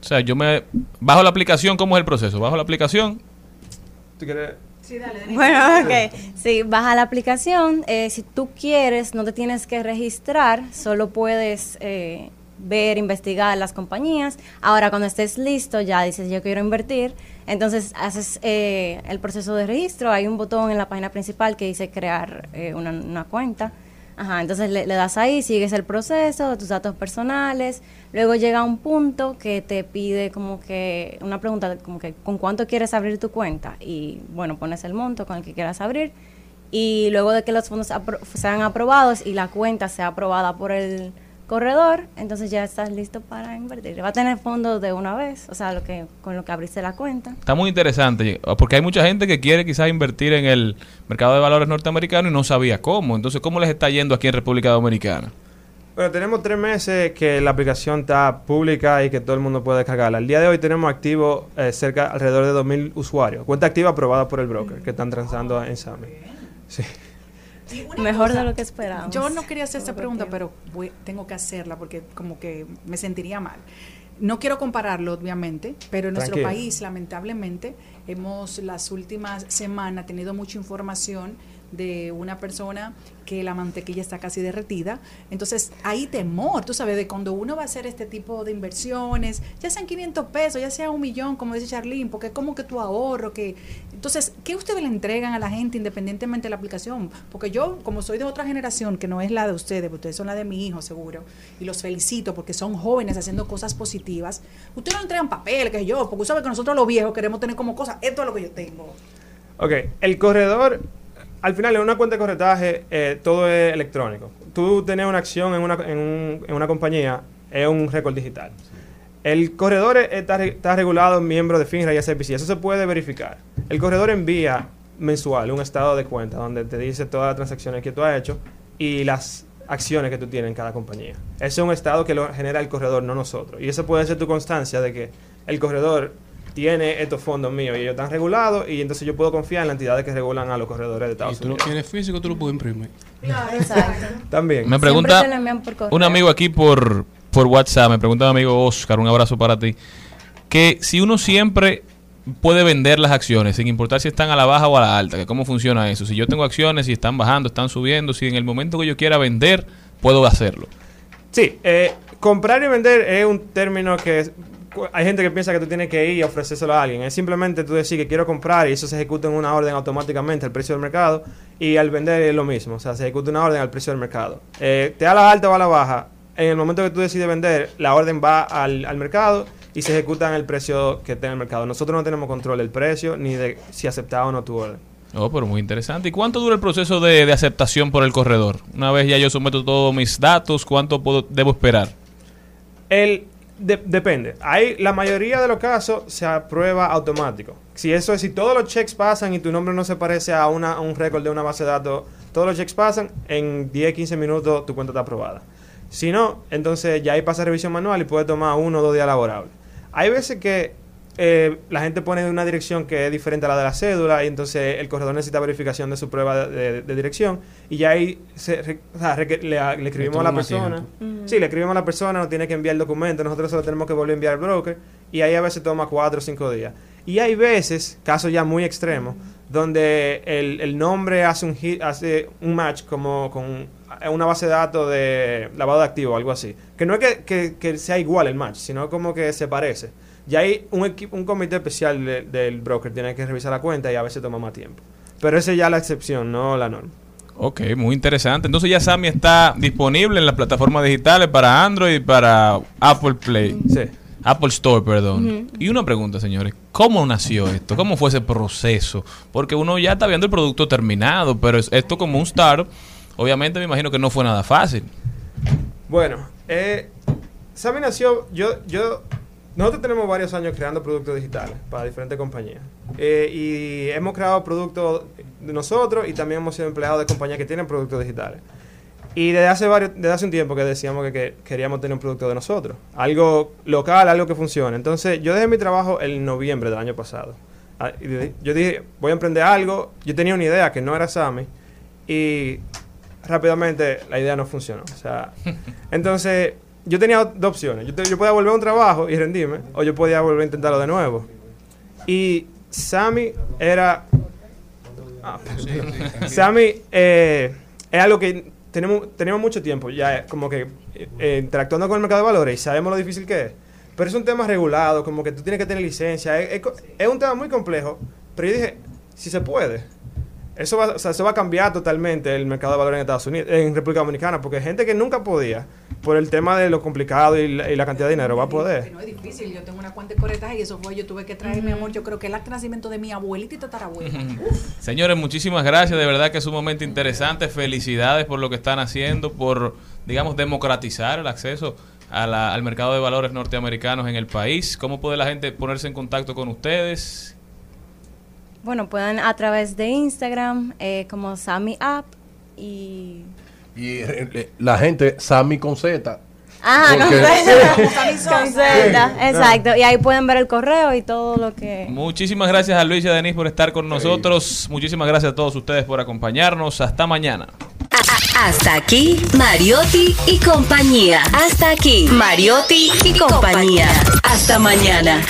O sea, yo me bajo la aplicación, ¿cómo es el proceso? Bajo la aplicación, ¿Tú quieres...? Bueno, ok. Sí, baja la aplicación. eh, si tú quieres, no te tienes que registrar, solo puedes eh, ver, investigar las compañías. Ahora, cuando estés listo, ya dices, yo quiero invertir. Entonces, haces eh, el proceso de registro. Hay un botón en la página principal que dice crear eh, una, una cuenta. Ajá, entonces le, das ahí, sigues el proceso, tus datos personales, luego llega un punto que te pide como que una pregunta como que con cuánto quieres abrir tu cuenta y bueno, pones el monto con el que quieras abrir. Y luego de que los fondos apro- sean aprobados y la cuenta sea aprobada por el corredor, entonces ya estás listo para invertir. Va a tener fondos de una vez, o sea, lo que con lo que abriste la cuenta. está muy interesante. Porque hay mucha gente que quiere quizás invertir en el mercado de valores norteamericano y no sabía cómo. Entonces, ¿cómo les está yendo aquí en República Dominicana? Bueno, tenemos tres meses que la aplicación está pública y que todo el mundo puede descargarla. Al día de hoy tenemos activo eh, cerca alrededor de 2.000 usuarios. Cuenta activa aprobada por el broker que están transando en SAMI. Sí. Mejor de lo que esperábamos. Yo no quería hacer esta pregunta, pero voy- tengo que hacerla porque como que me sentiría mal. No quiero compararlo, obviamente, pero en nuestro país, lamentablemente, hemos las últimas semanas tenido mucha información de una persona que la mantequilla está casi derretida. Entonces, hay temor, tú sabes, de cuando uno va a hacer este tipo de inversiones, ya sean 500 pesos, ya sea un millón, como dice Charlene, porque es como que tu ahorro, que... Entonces, ¿qué ustedes le entregan a la gente independientemente de la aplicación? Porque yo, como soy de otra generación, que no es la de ustedes, porque ustedes son la de mi hijo, seguro, y los felicito porque son jóvenes haciendo cosas positivas, ustedes no entregan papel, que yo, porque sabe que nosotros los viejos queremos tener como cosas, esto es lo que yo tengo. Ok, el corredor, al final en una cuenta de corretaje eh, todo es electrónico. Tú tener una acción en una, en, un- en una compañía es un récord digital. El corredor es- está, está regulado miembro de FINRA y SPC, eso se puede verificar. El corredor envía mensual un estado de cuenta donde te dice todas las transacciones que tú has hecho y las acciones que tú tienes en cada compañía. Ese es un estado que lo genera el corredor, no nosotros. Y eso puede ser tu constancia de que el corredor tiene estos fondos míos y ellos están regulados y entonces yo puedo confiar en las entidades que regulan a los corredores de Estados Si tú lo Unidos. quieres físico, tú lo puedes imprimir. Exacto. También. Me pregunta un amigo aquí por, por WhatsApp, me pregunta mi amigo Oscar, un abrazo para ti, que si uno siempre puede vender las acciones sin importar si están a la baja o a la alta? ¿Que ¿Cómo funciona eso? Si yo tengo acciones, si están bajando, están subiendo, si en el momento que yo quiera vender, puedo hacerlo. Sí, eh, comprar y vender es un término que hay gente que piensa que tú tienes que ir y ofrecérselo a alguien. Es simplemente tú decir que quiero comprar y eso se ejecuta en una orden automáticamente al precio del mercado y al vender es lo mismo. O sea, se ejecuta una orden al precio del mercado. Eh, te da la alta o a la baja. En el momento que tú decides vender, la orden va al, al mercado y se ejecuta en el precio que en el mercado. Nosotros no tenemos control del precio ni de si aceptaba o no tu orden. Oh, pero muy interesante. ¿Y cuánto dura el proceso de, de aceptación por el corredor? Una vez ya yo someto todos mis datos, ¿cuánto puedo, debo esperar? El, de- depende. Hay, la mayoría de los casos se aprueba automático. Si eso es, si todos los checks pasan y tu nombre no se parece a, una, un récord de una base de datos, todos los checks pasan, en 10, 15 minutos tu cuenta está aprobada. Si no, entonces ya ahí pasa revisión manual y puede tomar uno o dos días laborables. Hay veces que eh, la gente pone una dirección que es diferente a la de la cédula y entonces el corredor necesita verificación de su prueba de, de- de dirección y ya ahí se re- o sea, reque- le, le escribimos a la persona. Sí, le escribimos a la persona, nos tiene que enviar el documento, nosotros se lo tenemos que volver a enviar al broker y ahí a veces toma cuatro o cinco días. Y hay veces, casos ya muy extremos, donde el, el nombre hace un hit, hace un match como con una base de datos de lavado de activos o algo así. Que no es que, que- que sea igual el match, sino como que se parece. Y hay un, equipo, un comité especial de- del broker tiene que revisar la cuenta y a veces toma más tiempo. Pero esa es ya la excepción, no la norma. Ok, muy interesante. Entonces ya Sammy está disponible en las plataformas digitales para Android y para Apple Play. Sí. Apple Store, perdón. Y una pregunta, señores. ¿Cómo nació esto? ¿Cómo fue ese proceso? Porque uno ya está viendo el producto terminado, pero es- esto como un startup, obviamente me imagino que no fue nada fácil. Bueno, eh, Sammy nació, yo, yo, nosotros tenemos varios años creando productos digitales para diferentes compañías. Eh, y hemos creado productos de nosotros y también hemos sido empleados de compañías que tienen productos digitales. Y desde hace, varios, desde hace un tiempo que decíamos que, que queríamos tener un producto de nosotros. Algo local, algo que funcione. Entonces, yo dejé mi trabajo en noviembre del año pasado. Ah, Yo dije, voy a emprender algo. Yo tenía una idea que no era Sammy. Y rápidamente la idea no funcionó. O sea, entonces yo tenía dos opciones. Yo, te- yo podía volver a un trabajo y rendirme, o yo podía volver a intentarlo de nuevo. Y Sammy era... Ah. Sammy eh, es algo que tenemos, tenemos mucho tiempo ya eh, como que eh, interactuando con el mercado de valores y sabemos lo difícil que es. Pero es un tema regulado, como que tú tienes que tener licencia. Es, es es un tema muy complejo. Pero yo dije, si se puede, eso va, o sea, eso va a cambiar totalmente el mercado de valores en Estados Unidos, en República Dominicana, porque gente que nunca podía, por el tema de lo complicado y la, y la cantidad de dinero, va a poder. No es difícil, yo tengo una cuenta de corretaje y eso fue, yo tuve que traer, mi amor, yo creo que el acta de nacimiento de mi abuelita y tatarabuela. Señores, muchísimas gracias. De verdad que es un momento interesante. Felicidades por lo que están haciendo, por, digamos, democratizar el acceso a la- al mercado de valores norteamericanos en el país. ¿Cómo puede la gente ponerse en contacto con ustedes? Bueno, pueden a través de Instagram eh, como Sammy App y... Y eh, la gente, Sammy con Z. Ah. Con Z, exacto. Y ahí pueden ver el correo y todo lo que... Muchísimas gracias a Luis y a Denise por estar con nosotros. Muchísimas gracias a todos ustedes por acompañarnos. Hasta mañana. Hasta aquí, Mariotti y compañía. Hasta aquí, Mariotti y compañía. Hasta mañana.